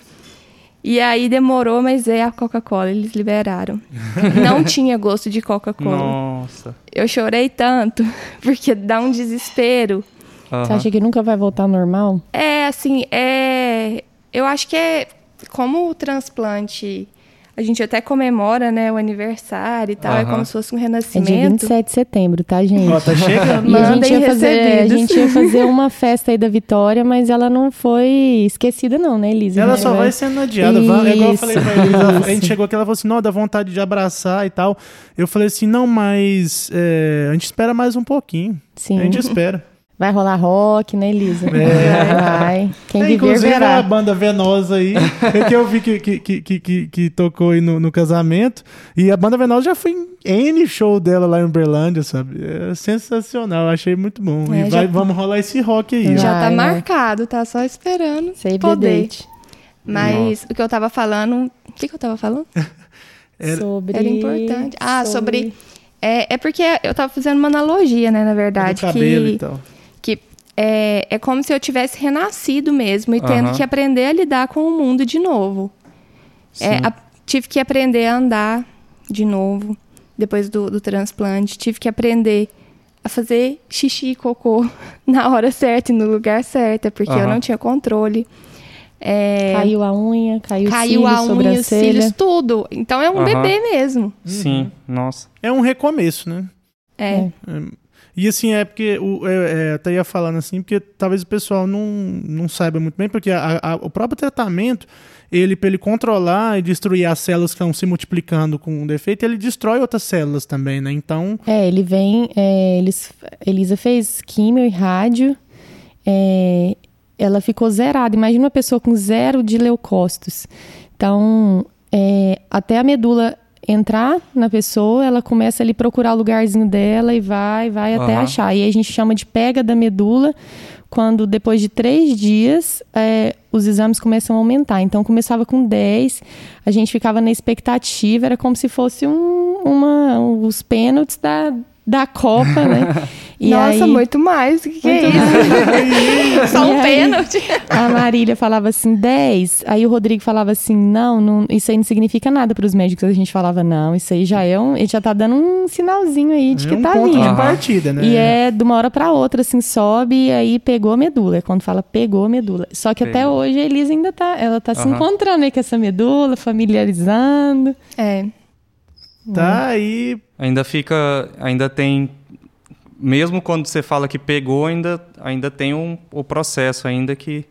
E aí demorou, mas é a Coca-Cola, eles liberaram. Não tinha gosto de Coca-Cola. Nossa. Eu chorei tanto, porque dá um desespero. Você Aham. acha que nunca vai voltar ao normal? É, assim, é. Eu acho que é. Como o transplante. A gente até comemora, né, o aniversário e tal. É Aham. como se fosse um É dia renascimento. 27 de setembro, tá, gente? Ó, tá chegando. E a gente, Mandem ia fazer, a gente ia fazer uma festa aí da Vitória, mas ela não foi esquecida, não, né, Elisa? Ela Né? só vai sendo adiada. vai- É igual eu falei pra Isso, Elisa. A isso. gente chegou aqui, ela falou assim: não, dá vontade de abraçar e tal. Eu falei assim: não, mas é, a gente espera mais um pouquinho. Sim. A gente espera. Vai rolar rock, né, Elisa? É. Vai. Quem É, viver, inclusive a verá. banda Venosa aí, é que eu vi que, que, que, que, que- tocou aí no, no casamento. E a banda Venosa já foi em N show dela lá em Uberlândia, sabe? É sensacional, achei muito bom. É, e vai, já- vamos rolar esse rock aí. ó. Já tá Vai, vai. marcado, tá só esperando Save the poder. date. Mas o que eu tava falando. O que, que eu tava falando? Era- Sobre... Era importante. Ah, sobre. É, é porque eu tava fazendo uma analogia, né, na verdade. do cabelo que, e tal. É, é como se eu tivesse renascido mesmo e tendo que aprender a lidar com o mundo de novo. É, Sim. a- tive que aprender a andar de novo depois do, do transplante. Tive que aprender a fazer xixi e cocô na hora certa e no lugar certo, porque eu Aham. não tinha controle. É, Caiu a unha, caiu, caiu o cílio, a unha, os cílios, tudo. Então é um Aham. bebê mesmo. Sim, nossa. É um recomeço, né? É. E assim, é porque o, é, é, até ia falando assim, porque talvez o pessoal não, não saiba muito bem, porque a- a- o próprio tratamento, ele, para ele controlar e destruir as células que estão se multiplicando com um defeito, ele destrói outras células também, né? Então, É, ele vem. é, eles, Elisa fez químio e rádio. é, ela ficou zerada. Imagina uma pessoa com zero de leucócitos. Então, é, até a medula entrar na pessoa, ela começa ali procurar o lugarzinho dela e vai, vai até Aham. achar. E aí a gente chama de pega da medula, quando depois de três dias é, os exames começam a aumentar. Então começava com 10, a gente ficava na expectativa, era como se fosse um, uma, os pênaltis da, da Copa, né? E Nossa, aí, muito mais. O que, que é isso? Só um aí- pênalti. A Marília falava assim, 10. Aí o Rodrigo falava assim, não, não isso aí não significa nada para os médicos. A gente falava, não, isso aí já é um. Ele já tá dando um sinalzinho aí de é que um tá ponto vindo. de partida, né? E é de uma hora pra outra, assim, sobe e aí pegou a medula. É quando fala pegou a medula. Só que até hoje a Elisa ainda tá, ela tá se Aham. encontrando aí com essa medula, familiarizando. É. Tá aí. Ainda fica. Ainda tem. Mesmo quando você fala que pegou, ainda, ainda tem um, o processo ainda que.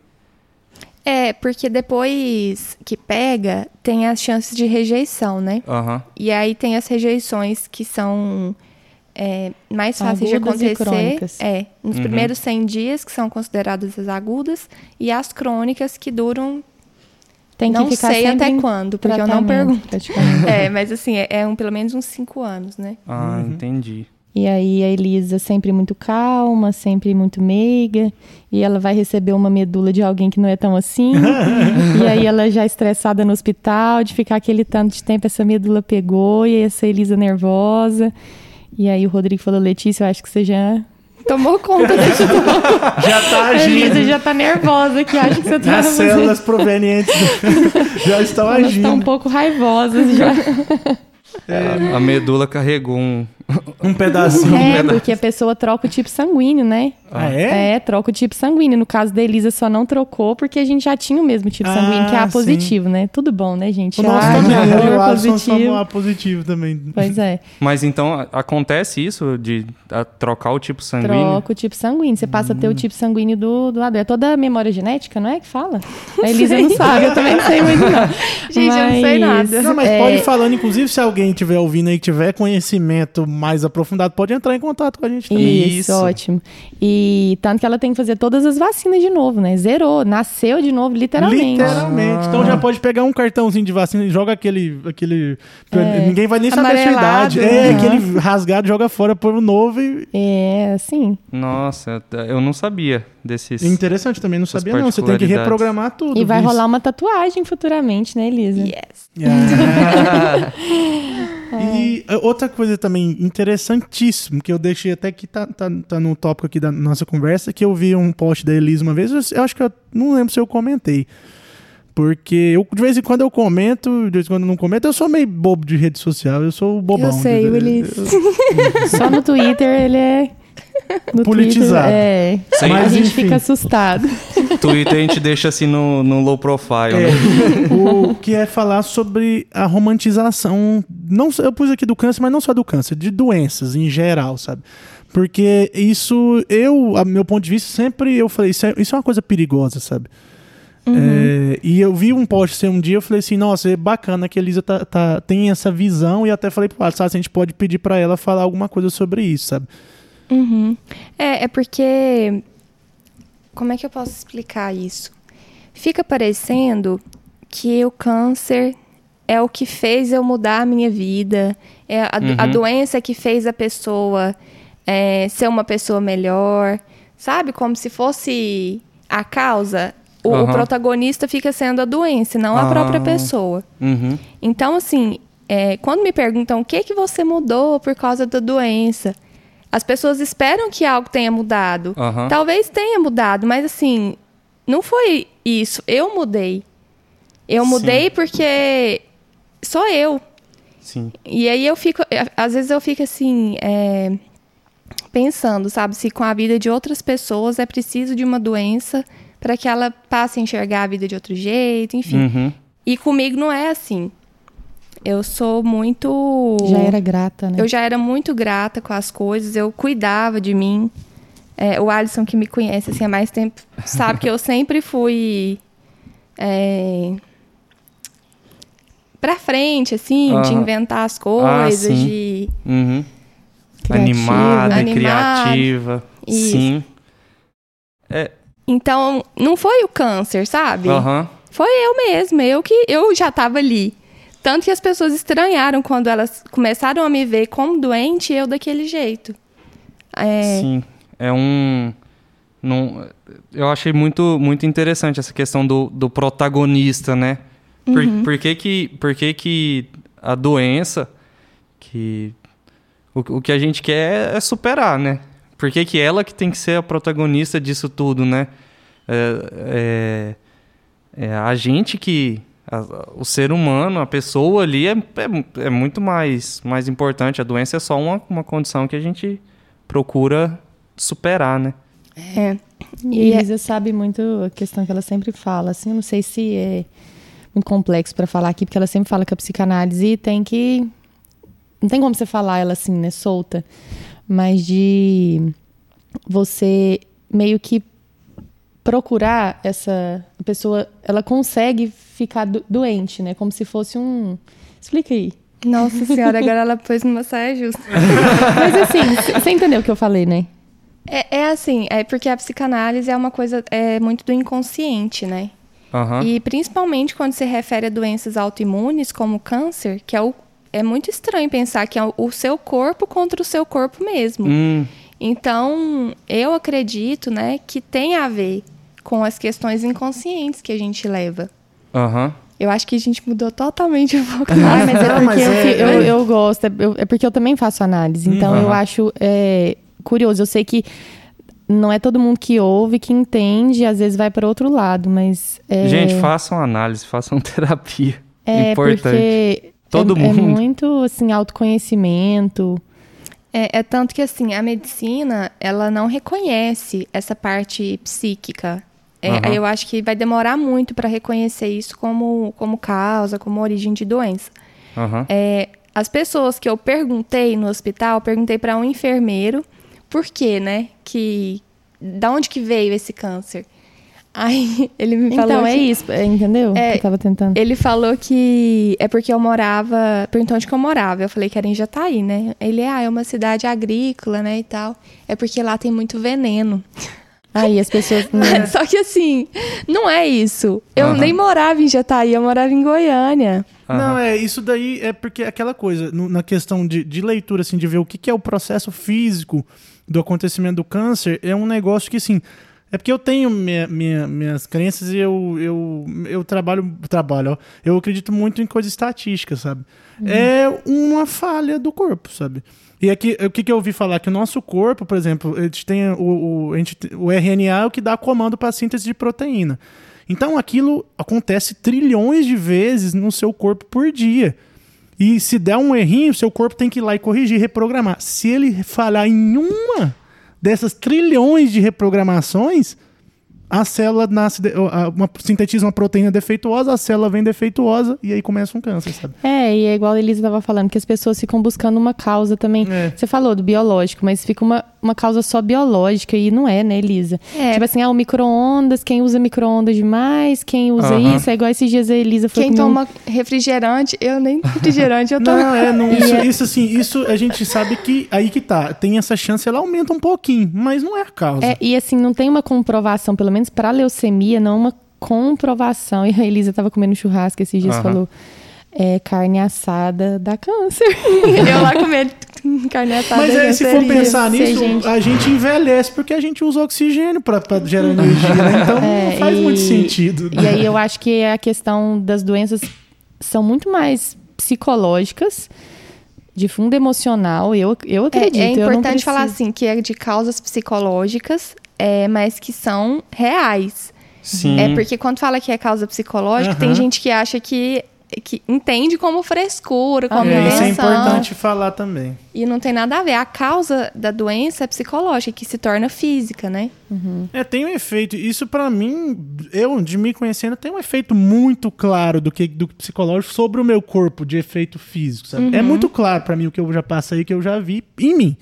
É, porque depois que pega, tem as chances de rejeição, né? Aham. E aí tem as rejeições que são é, mais fáceis Agudas de e acontecer. crônicas. É, nos Uhum. primeiros 100 dias, que são consideradas as agudas, e as crônicas que duram, Tem que não ficar sei até quando, porque eu não pergunto. É, mas assim, é, é um, pelo menos uns 5 anos, né? Ah, Uhum. entendi. E aí a Elisa sempre muito calma, sempre muito meiga, e ela vai receber uma medula de alguém que não é tão assim. e aí ela já estressada no hospital, de ficar aquele tanto de tempo, essa medula pegou, e aí essa Elisa nervosa. E aí o Rodrigo falou, Letícia, eu acho que você já tomou conta da situação. Já tá A Elisa agindo. já tá nervosa aqui, acho que você tá As células provenientes do- já estão Elas estão um agindo. pouco raivosas já. A, a medula carregou um. Um pedacinho. É, porque a pessoa troca o tipo sanguíneo, né? Ah, é? É, troca o tipo sanguíneo. No caso da Elisa, só não trocou porque a gente já tinha o mesmo tipo Ah, sanguíneo, que é A sim. positivo, né? Tudo bom, né, gente? O nosso Ah, também, o Alisson positivo. A positivo também. Pois é. Mas então acontece isso de a, trocar o tipo sanguíneo? Troca o tipo sanguíneo. Você passa a ter o tipo sanguíneo do, do lado. É toda a memória genética, não é que fala? A Elisa não sabe, eu também não sei muito, não. Gente, eu não sei nada. Não, mas é, pode ir falando, inclusive, se alguém estiver ouvindo aí, tiver conhecimento mais aprofundado, pode entrar em contato com a gente também. Isso, Isso. ótimo. E tanto que ela tem que fazer todas as vacinas de novo, né? Zerou, nasceu de novo, literalmente. Literalmente. Então já pode pegar um cartãozinho de vacina e joga aquele. aquele É. Ninguém vai nem saber a sua idade. É, Aham. aquele rasgado, joga fora, põe um novo e. É, assim. Nossa, eu não sabia desses. Interessante também, não sabia não. Você tem que reprogramar tudo. E vai isso. rolar uma tatuagem futuramente, né, Elisa? Yes. Ah. E uh, outra coisa também interessantíssima, que eu deixei até que tá, tá, tá no tópico aqui da nossa conversa, que eu vi um post da Elisa uma vez, eu, acho que eu não lembro se eu comentei. Porque eu, de vez em quando eu comento, de vez em quando eu não comento, eu sou meio bobo de rede social, eu sou bobão. Eu sei, de- Willis. Só no Twitter ele é. No Politizado. Twitter, é. Sim. a Mas, gente enfim. fica assustado. Twitter a gente deixa assim no, no low profile. É, né? o que é falar sobre a romantização, não eu pus aqui do câncer, mas não só do câncer, de doenças em geral, sabe? Porque isso, eu, a meu ponto de vista, sempre eu falei, isso é, isso é uma coisa perigosa, sabe? É, e eu vi um post assim, um dia, eu falei assim, nossa, é bacana que a Elisa tá, tá- tem essa visão, e até falei pro Alisson, se a gente pode pedir pra ela falar alguma coisa sobre isso, sabe? Uhum. É, é porque. Como é que eu posso explicar isso? Fica parecendo que o câncer é o que fez eu mudar a minha vida, é a, a Uhum. doença que fez a pessoa é, ser uma pessoa melhor, sabe? Como se fosse a causa. O, o Aham. protagonista fica sendo a doença, não a Ah. própria pessoa. Uhum. Então, assim, é, quando me perguntam o que, que você mudou por causa da doença, as pessoas esperam que algo tenha mudado. Aham. Talvez tenha mudado, mas assim, não foi isso. Eu mudei. Eu Sim. mudei porque sou eu. Sim. E aí eu fico, às vezes eu fico assim, é, pensando, sabe, se com a vida de outras pessoas é preciso de uma doença para que ela passe a enxergar a vida de outro jeito, enfim. Uhum. E comigo não é assim. Eu sou muito. Já era grata, né? Eu já era muito grata com as coisas, eu cuidava de mim. É, o Alisson, que me conhece assim, há mais tempo, sabe que eu sempre fui. É, pra frente, assim, de inventar as coisas, sim. de. Uhum. Criativa. Animada, Animada. criativa. Isso. Sim. Então, não foi o câncer, sabe? Aham. Foi eu mesma, eu que eu já estava ali. Tanto que as pessoas estranharam quando elas começaram a me ver como doente e eu daquele jeito. É, Sim. É um. Não, eu achei muito, muito interessante essa questão do, do protagonista, né? Por, por, que, que, por que, que a doença, que o, o que a gente quer é superar, né? Por que, que ela que tem que ser a protagonista disso tudo, né? É, é, é a gente que. A- o ser humano, a pessoa ali é, é, é muito mais, mais importante. A doença é só uma, uma condição que a gente procura superar, né? é. E E a é- Elisa sabe muito a questão que ela sempre fala, assim, eu não sei se é muito complexo pra falar aqui, porque ela sempre fala que a psicanálise tem que não tem como você falar ela assim, né, solta, mas de você meio que procurar essa pessoa, ela consegue ficar do- doente, né, como se fosse um Explica aí. Nossa senhora, agora ela pôs numa saia justa. Mas assim, você entendeu o que eu falei, né? É, é assim, é porque a psicanálise é uma coisa é muito do inconsciente, né? Aham. E principalmente quando se refere a doenças autoimunes, como câncer, que é, o, é muito estranho pensar que é o, o seu corpo contra o seu corpo mesmo. Hum, Então, eu acredito, né, que tem a ver com as questões inconscientes que a gente leva. Aham. Eu acho que a gente mudou totalmente o Ah, vocabulário. mas é porque mas eu, é- fi- eu, é- eu gosto, é, eu- é porque eu também faço análise. Então Uhum. eu acho. é, curioso. Eu sei que não é todo mundo que ouve, que entende, às vezes vai para outro lado, mas. É... Gente, façam análise, façam terapia. É, Importante. porque Todo é, mundo. é muito, assim, autoconhecimento. É, é tanto que, assim, a medicina, ela não reconhece essa parte psíquica. É, Aham. Eu acho que vai demorar muito para reconhecer isso como, como causa, como origem de doença. Aham. É, as pessoas que eu perguntei no hospital, perguntei para um enfermeiro por quê, né? Que da onde que veio esse câncer? Aí ele me falou Então, é que- isso, é, entendeu? É, eu tava tentando. Ele falou que é porque eu morava. Perguntou onde que eu morava. Eu falei que era em Jataí, né? Ele, ah, é uma cidade agrícola, né? E tal. É porque lá tem muito veneno. Aí as pessoas. né, Só que assim, não é isso. Eu Aham. nem morava em Jataí, eu morava em Goiânia. Não, é, isso daí é porque é aquela coisa, no- na questão de, de leitura, assim, de ver o que, que é o processo físico do acontecimento do câncer, é um negócio que, assim, é porque eu tenho minha- minha- minhas crenças e eu, eu, eu trabalho, trabalho, ó, eu acredito muito em coisa estatística, sabe? É uma falha do corpo, sabe? E aqui, o que, que eu ouvi falar? Que o nosso corpo, por exemplo, a gente tem o, o, a gente, o RNA é o que dá comando para a síntese de proteína. Então aquilo acontece trilhões de vezes no seu corpo por dia. E se der um errinho, seu corpo tem que ir lá e corrigir, reprogramar. Se ele falhar em uma dessas trilhões de reprogramações, a célula nasce, uma, sintetiza uma proteína defeituosa, a célula vem defeituosa e aí começa um câncer, sabe? É, e é igual a Elisa estava falando, que as pessoas ficam buscando uma causa também. É. Você falou do biológico, mas fica uma, uma causa só biológica e não é, né, Elisa? É. Tipo assim, ah, o micro-ondas, quem usa micro-ondas demais, quem usa isso, é igual esses dias a Elisa foi Quem um- toma refrigerante, eu nem refrigerante, eu tomo. Não, é, não, isso, é- isso assim, isso a gente sabe que aí que tá. Tem essa chance, ela aumenta um pouquinho, mas não é a causa. É, e assim, não tem uma comprovação, pelo menos para leucemia, não uma comprovação. E a Elisa tava comendo churrasco esses dias, falou, é, carne assada dá câncer. eu lá comendo carne assada. Mas aí, se for pensar nisso, gente. a gente envelhece porque a gente usa oxigênio pra, pra gerar energia, né? Então É, não faz e- muito sentido. E aí eu acho que a questão das doenças são muito mais psicológicas, de fundo emocional, eu, eu acredito. É, é eu não importante falar assim, que é de causas psicológicas, é, mas que são reais. Sim. É porque quando fala que é causa psicológica, Aham. tem gente que acha que, que entende como frescura, como É, isso é importante falar também. E não tem nada a ver. A causa da doença é psicológica, que se torna física, né? É, tem um efeito. Isso pra mim, eu de me conhecendo, tem um efeito muito claro do que do psicológico sobre o meu corpo, de efeito físico, sabe? É muito claro pra mim o que eu já passei, que eu já vi em mim.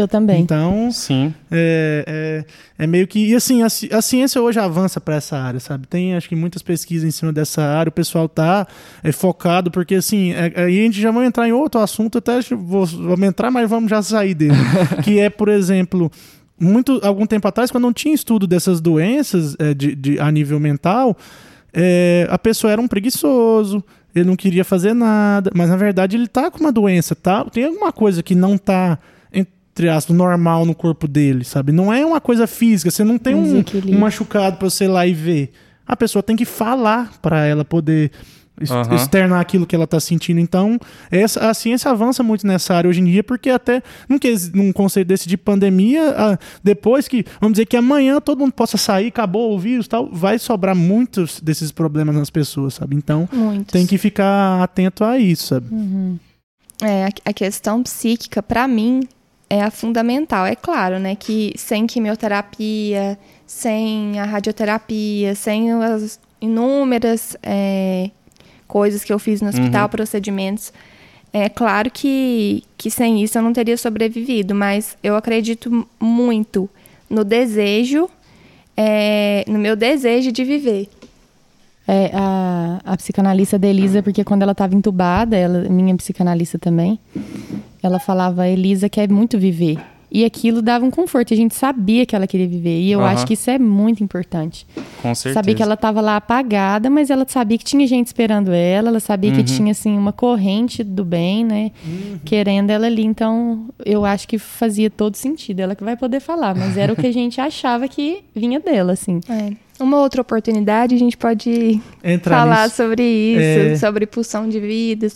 Eu também. Então, Sim. É, é, é meio que. E assim, a, a ciência hoje avança para essa área, sabe? Tem acho que muitas pesquisas em cima dessa área, o pessoal tá é, focado, porque assim, é- aí a gente já vai entrar em outro assunto, até acho que vou, vamos entrar, mas vamos já sair dele. que é, por exemplo. Muito, algum tempo atrás, quando não tinha estudo dessas doenças é, de, de- a nível mental, é, a pessoa era um preguiçoso, ele não queria fazer nada, mas na verdade ele tá com uma doença, tá? Tem alguma coisa que não tá, entre aspas, normal no corpo dele, sabe? Não é uma coisa física, você não tem Um um, desequilíbrio. um machucado pra você ir lá e ver. A pessoa tem que falar pra ela poder Aham. externar aquilo que ela tá sentindo. Então, essa, a ciência avança muito nessa área hoje em dia, porque até num, num conceito desse de pandemia, ah, depois que, vamos dizer que amanhã todo mundo possa sair, acabou o vírus e tal, vai sobrar muitos desses problemas nas pessoas, sabe? Então, Muitos. tem que ficar atento a isso, sabe? É, a, a questão psíquica, pra mim, é a fundamental. É claro, né, que sem quimioterapia, sem a radioterapia, sem as inúmeras é, coisas que eu fiz no hospital, procedimentos, é claro que, que sem isso eu não teria sobrevivido, mas eu acredito muito no desejo, é, no meu desejo de viver. É, a, a psicanalista da Elisa, porque quando ela estava entubada, ela, minha psicanalista também, ela falava, Elisa quer muito viver. E aquilo dava um conforto, a gente sabia que ela queria viver. E eu Aham. acho que isso é muito importante. Com certeza. Sabia que ela estava lá apagada, mas ela sabia que tinha gente esperando ela, ela sabia que Uhum. tinha, assim, uma corrente do bem, né? Querendo ela ali. Então, eu acho que fazia todo sentido. Ela que vai poder falar, mas era o que a gente achava que vinha dela, assim. É. uma outra oportunidade a gente pode Entrar falar nisso. sobre isso, É. sobre pulsão de vida,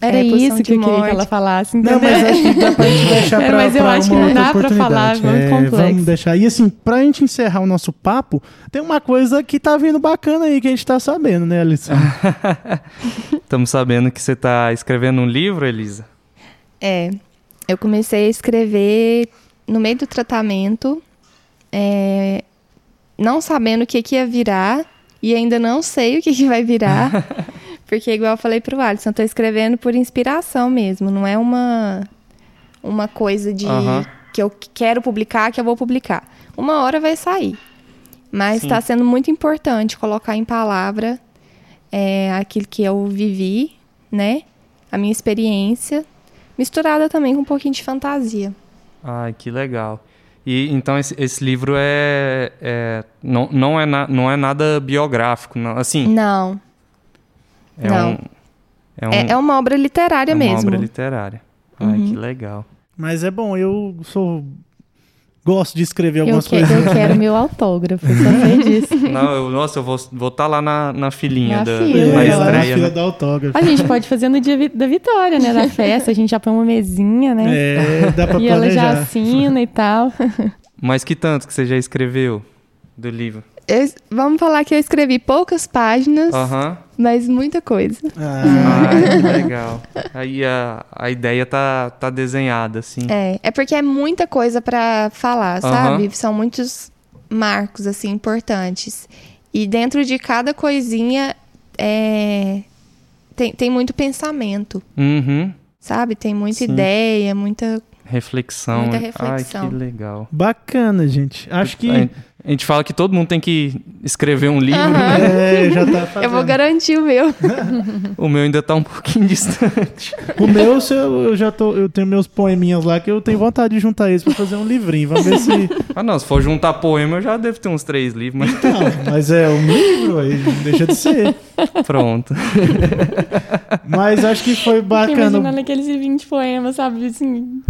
Era é, isso que eu queria que ela falasse. Não, entendeu? mas acho que dá pra gente deixar É, pra, mas eu pra acho que não dá pra falar, oportunidade. muito É, complexo. Vamos deixar. E assim, pra gente encerrar o nosso papo, tem uma coisa que tá vindo bacana aí que a gente tá sabendo, né, Alice? Estamos sabendo que você está escrevendo um livro, Elisa. É, eu comecei a escrever no meio do tratamento, é, não sabendo o que, que ia virar, e ainda não sei o que, que vai virar, porque igual eu falei pro Alisson, eu tô escrevendo por inspiração mesmo, não é uma, uma coisa de que eu quero publicar, que eu vou publicar. Uma hora vai sair. Mas está sendo muito importante colocar em palavra é, aquilo que eu vivi, né? A minha experiência, misturada também com um pouquinho de fantasia. Ai, que legal. E então esse, esse livro é, é- não, não, é na- não é nada biográfico, não. Assim, Não, é não. um é, um, é, é uma obra literária é uma mesmo. obra literária. Ai, que legal. Mas é bom, eu sou. Gosto de escrever Eu, algumas que- coisas. eu quero meu autógrafo, só sei disso. Não, eu- nossa, eu vou estar vou tá lá na, na filinha Na da, fila. na É, lá na estreia. fila né? do autógrafo. A gente pode fazer no dia vi- da vitória, né? Da festa, a gente já põe uma mesinha, né? É, dá pra e ela já planejar. assina e tal. Mas que tanto que você já escreveu do livro? Eu- vamos falar que eu escrevi poucas páginas, mas muita coisa. Ah, Ai, que legal. Aí a, a ideia tá, tá desenhada, assim. É, é porque é muita coisa pra falar, sabe? São muitos marcos, assim, importantes. E dentro de cada coisinha é, tem, tem muito pensamento, Uhum. sabe? Tem muita Sim. ideia, muita. Reflexão. Muita Ai, reflexão. que legal. bacana, gente. Acho que. A gente- fala que todo mundo tem que escrever um livro, Aham. né? É, já tá fazendo. Eu vou garantir o meu. O meu ainda tá um pouquinho distante. O meu, se eu, já tô. Eu tenho meus poeminhas lá que eu tenho vontade de juntar eles pra fazer um livrinho. Vamos ver se. Ah, não, se for juntar poema, eu já devo ter uns três livros, mas Não, mas é um livro, aí não deixa de ser. pronto. Mas acho que foi Fiquei imaginando bacana. aqueles 20 poemas, sabe? Assim,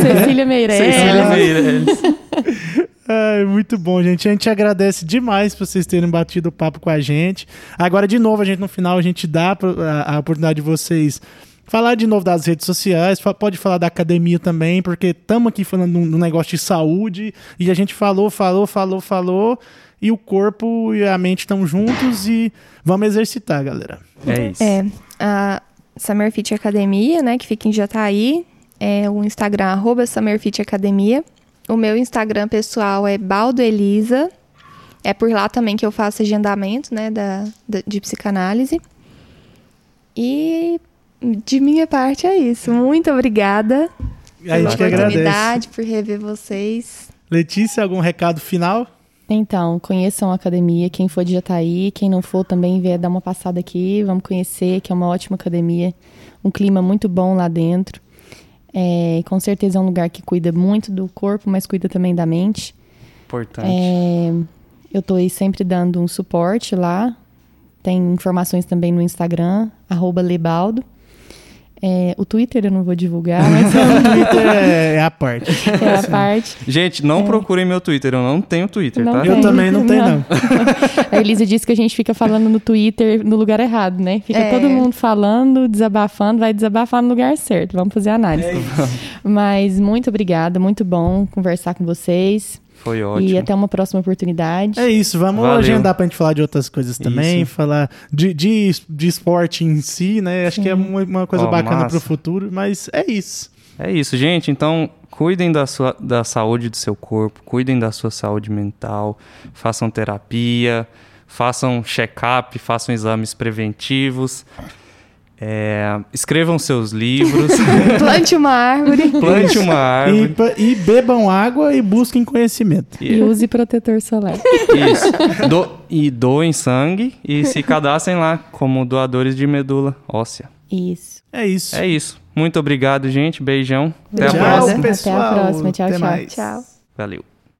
Cecília Meirelles. Cecília Meirelles. Ai, muito bom, gente. A gente agradece demais por vocês terem batido o papo com a gente. Agora, de novo, a gente no final a gente dá a, a oportunidade de vocês falar de novo das redes sociais, pode falar da academia também, porque estamos aqui falando um, um negócio de saúde e a gente falou, falou, falou, falou. E o corpo e a mente estão juntos e vamos exercitar, galera. É isso. É, a Summer Fit Academia, né, que fica em Jataí. É o Instagram, arroba Summer Fit Academia. O meu Instagram pessoal é Baldo Elisa. É por lá também que eu faço agendamento, né, da, da- de psicanálise. E de minha parte é isso. Muito obrigada A gente que agradece. por rever vocês. Letícia, algum recado final? Então, conheçam a academia, quem for de Jataí, quem não for também vier dar uma passada aqui, vamos conhecer, que é uma ótima academia, um clima muito bom lá dentro. É, com certeza é um lugar que cuida muito do corpo, mas cuida também da mente. Importante. É, eu tô aí sempre dando um suporte lá. Tem informações também no Instagram, arroba Lebaldo. É, o Twitter eu não vou divulgar, mas O Twitter é, é a parte. é a parte. Gente, não procurem meu Twitter, eu não tenho Twitter, Não tá? tem. Eu também não tenho, não. A Elisa disse que a gente fica falando no Twitter no lugar errado, né? Fica É. todo mundo falando, desabafando, vai desabafar no lugar certo. Vamos fazer a análise. Mas muito obrigada, muito bom conversar com vocês. Foi ótimo. E até uma próxima oportunidade. É isso, vamos Valeu. agendar pra gente falar de outras coisas também, Isso. falar de, de, de esporte em si, né? Acho que é uma, uma coisa Ó, bacana massa. pro futuro, mas é isso. É isso, gente. Então, cuidem da, sua, da saúde do seu corpo, cuidem da sua saúde mental, façam terapia, façam check-up, façam exames preventivos, é, escrevam seus livros, Plante uma árvore. plante uma E, árvore. pa- e bebam água e busquem conhecimento. E use protetor solar. Isso. Do- e doem sangue e se cadastrem lá como doadores de medula óssea. Isso. É isso. É isso. Muito obrigado, gente. Beijão. Até a próxima. Até a pessoal. próxima. Tchau, Até tchau. mais. Tchau. Valeu.